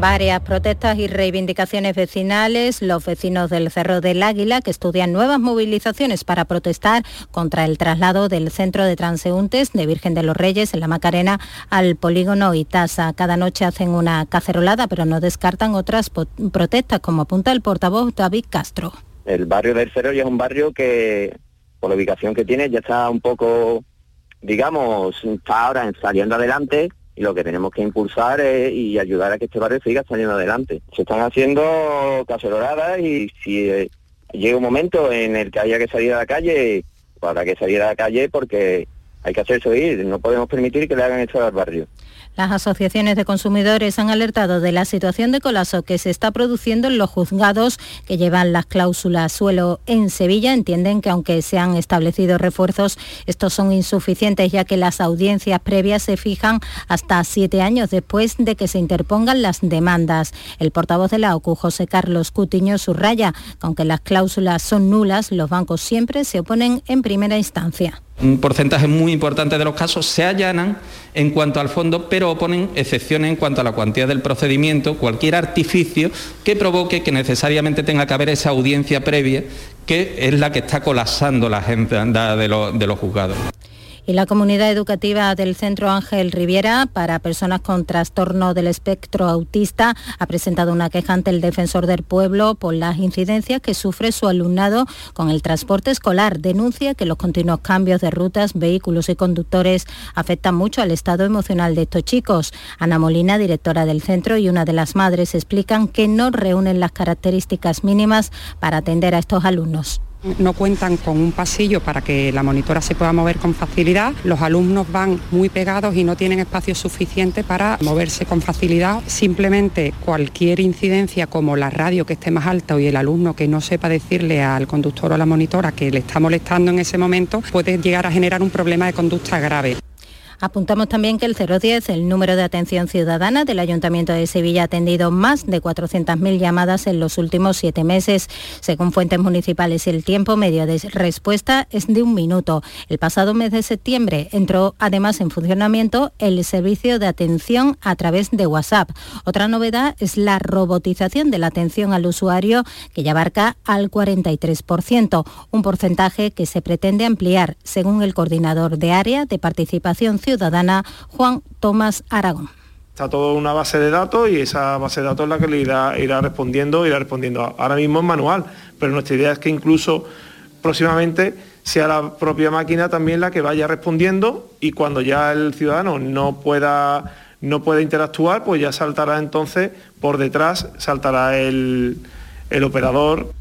Varias protestas y reivindicaciones vecinales, los vecinos del Cerro del Águila que estudian nuevas movilizaciones para protestar contra el traslado del centro de transeúntes de Virgen de los Reyes en la Macarena al polígono Itasa. Cada noche hacen una cacerolada, pero no descartan otras protestas, como apunta el portavoz David Castro. El barrio del Cerro ya es un barrio que, por la ubicación que tiene, ya está un poco, digamos, está ahora saliendo adelante y lo que tenemos que impulsar es, y ayudar a que este barrio siga saliendo adelante. Se están haciendo caceroladas y si eh, llega un momento en el que haya que salir a la calle, pues habrá que salir a la calle porque hay que hacerse oír, no podemos permitir que le hagan esto al barrio. Las asociaciones de consumidores han alertado de la situación de colapso que se está produciendo en los juzgados que llevan las cláusulas suelo en Sevilla. Entienden que aunque se han establecido refuerzos, estos son insuficientes ya que las audiencias previas se fijan hasta siete años después de que se interpongan las demandas. El portavoz de la OCU, José Carlos Cutiño, subraya que aunque las cláusulas son nulas, los bancos siempre se oponen en primera instancia un porcentaje muy importante de los casos se allanan en cuanto al fondo, pero oponen excepciones en cuanto a la cuantía del procedimiento, cualquier artificio que provoque que necesariamente tenga que haber esa audiencia previa, que es la que está colapsando la agenda de los, de los juzgados. Y la comunidad educativa del Centro Ángel Riviera para personas con trastorno del espectro autista ha presentado una queja ante el defensor del pueblo por las incidencias que sufre su alumnado con el transporte escolar. Denuncia que los continuos cambios de rutas, vehículos y conductores afectan mucho al estado emocional de estos chicos. Ana Molina, directora del centro y una de las madres, explican que no reúnen las características mínimas para atender a estos alumnos. No cuentan con un pasillo para que la monitora se pueda mover con facilidad. Los alumnos van muy pegados y no tienen espacio suficiente para moverse con facilidad. Simplemente cualquier incidencia como la radio que esté más alta y el alumno que no sepa decirle al conductor o a la monitora que le está molestando en ese momento puede llegar a generar un problema de conducta grave. Apuntamos también que el 010, el número de atención ciudadana del Ayuntamiento de Sevilla, ha atendido más de 400.000 llamadas en los últimos siete meses. Según fuentes municipales, el tiempo medio de respuesta es de un minuto. El pasado mes de septiembre entró además en funcionamiento el servicio de atención a través de WhatsApp. Otra novedad es la robotización de la atención al usuario, que ya abarca al 43%, un porcentaje que se pretende ampliar, según el coordinador de área de participación Juan Tomás Aragón. Está toda una base de datos y esa base de datos es la que le irá, irá respondiendo, irá respondiendo. Ahora mismo es manual, pero nuestra idea es que incluso próximamente sea la propia máquina también la que vaya respondiendo y cuando ya el ciudadano no pueda, no pueda interactuar, pues ya saltará entonces por detrás, saltará el, el operador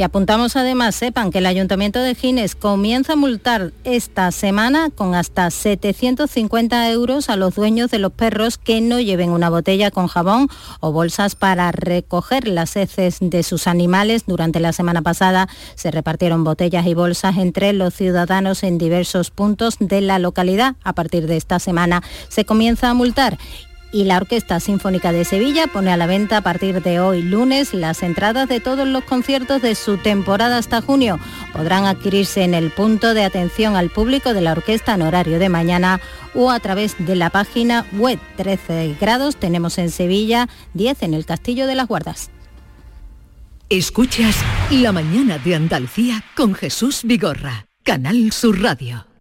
y apuntamos además, sepan que el Ayuntamiento de Gines comienza a multar esta semana con hasta 750 euros a los dueños de los perros que no lleven una botella con jabón o bolsas para recoger las heces de sus animales. Durante la semana pasada se repartieron botellas y bolsas entre los ciudadanos en diversos puntos de la localidad. A partir de esta semana se comienza a multar y la Orquesta Sinfónica de Sevilla pone a la venta a partir de hoy lunes las entradas de todos los conciertos de su temporada hasta junio. Podrán adquirirse en el punto de atención al público de la orquesta en horario de mañana o a través de la página web 13 grados. Tenemos en Sevilla 10 en el Castillo de las Guardas. Escuchas La mañana de Andalucía con Jesús Vigorra, Canal Sur Radio.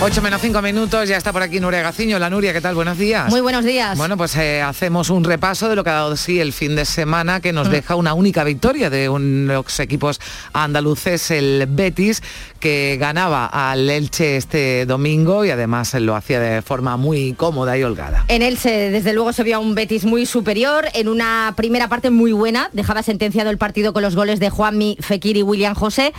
8 menos 5 minutos, ya está por aquí Nuria Gaciño. La Nuria, ¿qué tal? Buenos días. Muy buenos días. Bueno, pues eh, hacemos un repaso de lo que ha dado sí el fin de semana, que nos mm. deja una única victoria de los equipos andaluces, el Betis, que ganaba al Elche este domingo y además lo hacía de forma muy cómoda y holgada. En Elche, desde luego, se vio a un Betis muy superior, en una primera parte muy buena, dejaba sentenciado el partido con los goles de Juanmi, Fekir y William José.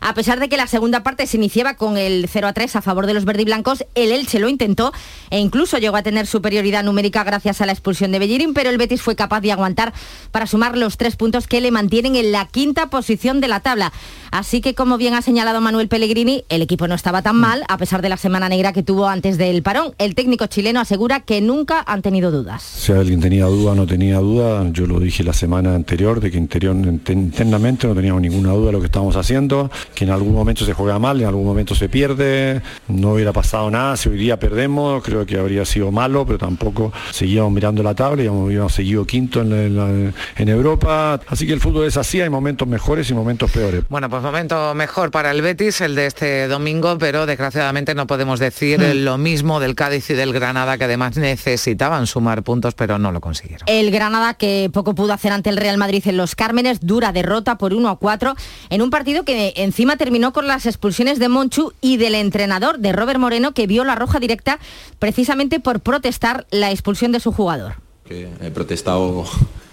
A pesar de que la segunda parte se iniciaba con el 0 a 3 a favor de los verdiblancos, el Elche lo intentó e incluso llegó a tener superioridad numérica gracias a la expulsión de Bellerín, pero el Betis fue capaz de aguantar para sumar los tres puntos que le mantienen en la quinta posición de la tabla. Así que, como bien ha señalado Manuel Pellegrini, el equipo no estaba tan mal, a pesar de la semana negra que tuvo antes del parón. El técnico chileno asegura que nunca han tenido dudas. Si alguien tenía duda no tenía duda, yo lo dije la semana anterior, de que interior, internamente no teníamos ninguna duda de lo que estábamos haciendo, que en algún momento se juega mal, en algún momento se pierde, no hubiera pasado nada, si hoy día perdemos, creo que habría sido malo, pero tampoco seguíamos mirando la tabla y habíamos seguido quinto en, Europa, así que el fútbol es así, hay momentos mejores y momentos peores. Bueno, pues momento mejor para el Betis, el de este domingo, pero desgraciadamente no podemos decir hmm. lo mismo del Cádiz y del Granada, que además necesitaban sumar puntos, pero no lo consiguieron. El Granada que poco pudo hacer ante el Real Madrid en los Cármenes, dura derrota por 1 a 4 en un partido que encima terminó con las expulsiones de Monchu y del entrenador de Robert Moreno que vio la roja directa precisamente por protestar la expulsión de su jugador. he protestado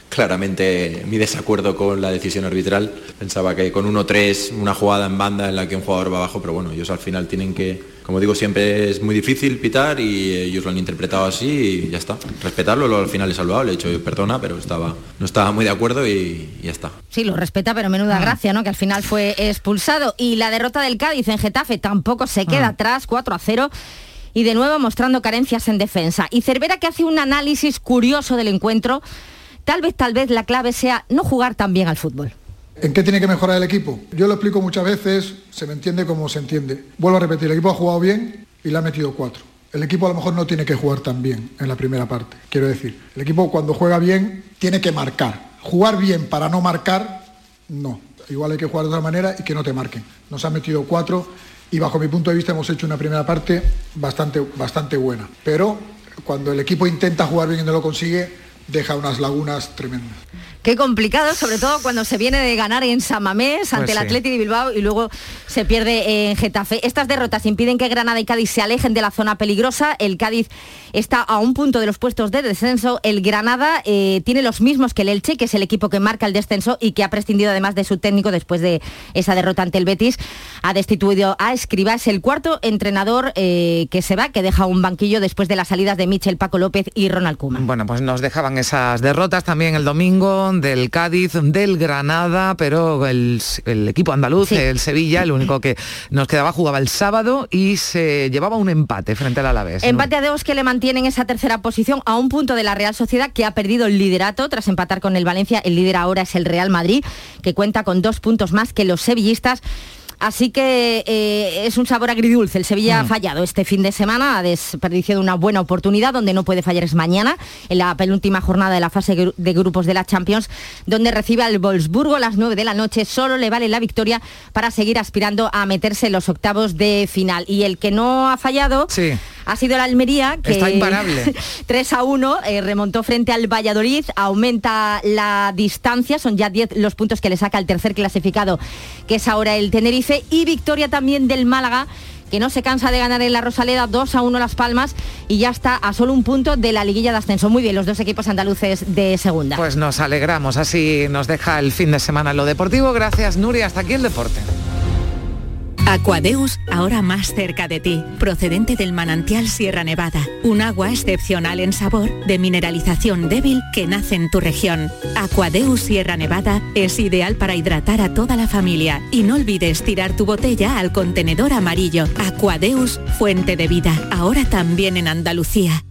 claramente mi desacuerdo con la decisión arbitral. Pensaba que con 1-3, una jugada en banda en la que un jugador va abajo, pero bueno, ellos al final tienen que, como digo, siempre es muy difícil pitar y ellos lo han interpretado así y ya está. Respetarlo, lo al final he salvado, le he dicho perdona, pero estaba, no estaba muy de acuerdo y, ya está. Sí, lo respeta, pero menuda ah. gracia, ¿no? Que al final fue expulsado. Y la derrota del Cádiz en Getafe tampoco se queda ah. atrás, 4 a 0 y de nuevo mostrando carencias en defensa. Y Cervera que hace un análisis curioso del encuentro tal vez, tal vez la clave sea no jugar tan bien al fútbol. ¿En qué tiene que mejorar el equipo? Yo lo explico muchas veces, se me entiende como se entiende. Vuelvo a repetir, el equipo ha jugado bien y le ha metido cuatro. El equipo a lo mejor no tiene que jugar tan bien en la primera parte, quiero decir. El equipo cuando juega bien tiene que marcar. Jugar bien para no marcar, no. Igual hay que jugar de otra manera y que no te marquen. Nos han metido cuatro y bajo mi punto de vista hemos hecho una primera parte bastante, bastante buena. Pero cuando el equipo intenta jugar bien y no lo consigue, deja unas lagunas tremendas. Qué complicado, sobre todo cuando se viene de ganar en Samamés ante Pues el sí. Atleti de Bilbao y luego se pierde en Getafe. Estas derrotas impiden que Granada y Cádiz se alejen de la zona peligrosa. El Cádiz está a un punto de los puestos de descenso. El Granada eh, tiene los mismos que el Elche, que es el equipo que marca el descenso y que ha prescindido además de su técnico después de esa derrota ante el Betis. Ha destituido a Escribá, es el cuarto entrenador eh, que se va, que deja un banquillo después de las salidas de Michel, Paco López y Ronald Koeman. Bueno, pues nos dejaban esas derrotas también el domingo del Cádiz, del Granada, pero el, el equipo andaluz, el Sevilla, el único que nos quedaba, jugaba el sábado y se llevaba un empate frente al Alavés. Empate a dos que le mantiene en esa tercera posición a un punto de la Real Sociedad que ha perdido el liderato tras empatar con el Valencia. El líder ahora es el Real Madrid, que cuenta con dos puntos más que los sevillistas. Así que eh, es un sabor agridulce. El Sevilla ha Mm. fallado este fin de semana, ha desperdiciado una buena oportunidad donde no puede fallar es mañana, en la penúltima jornada de la fase gru- de grupos de la Champions, donde recibe al Wolfsburgo a las 9 de la noche. Solo le vale la victoria para seguir aspirando a meterse en los octavos de final. Y el que no ha fallado ha sido el Almería, que Está imparable. 3 a 1, eh, remontó frente al Valladolid, aumenta la distancia, son ya 10 los puntos que le saca el tercer clasificado, que es ahora el Tenerife, y victoria también del Málaga que no se cansa de ganar en la Rosaleda 2 a 1 Las Palmas y ya está a solo un punto de la liguilla de ascenso. Muy bien, los dos equipos andaluces de segunda. Pues nos alegramos, así nos deja el fin de semana lo deportivo. Gracias, Nuria. Hasta aquí el deporte. Aquadeus, ahora más cerca de ti, procedente del manantial Sierra Nevada, un agua excepcional en sabor, de mineralización débil que nace en tu región. Aquadeus Sierra Nevada es ideal para hidratar a toda la familia y no olvides tirar tu botella al contenedor amarillo. Aquadeus, fuente de vida, ahora también en Andalucía.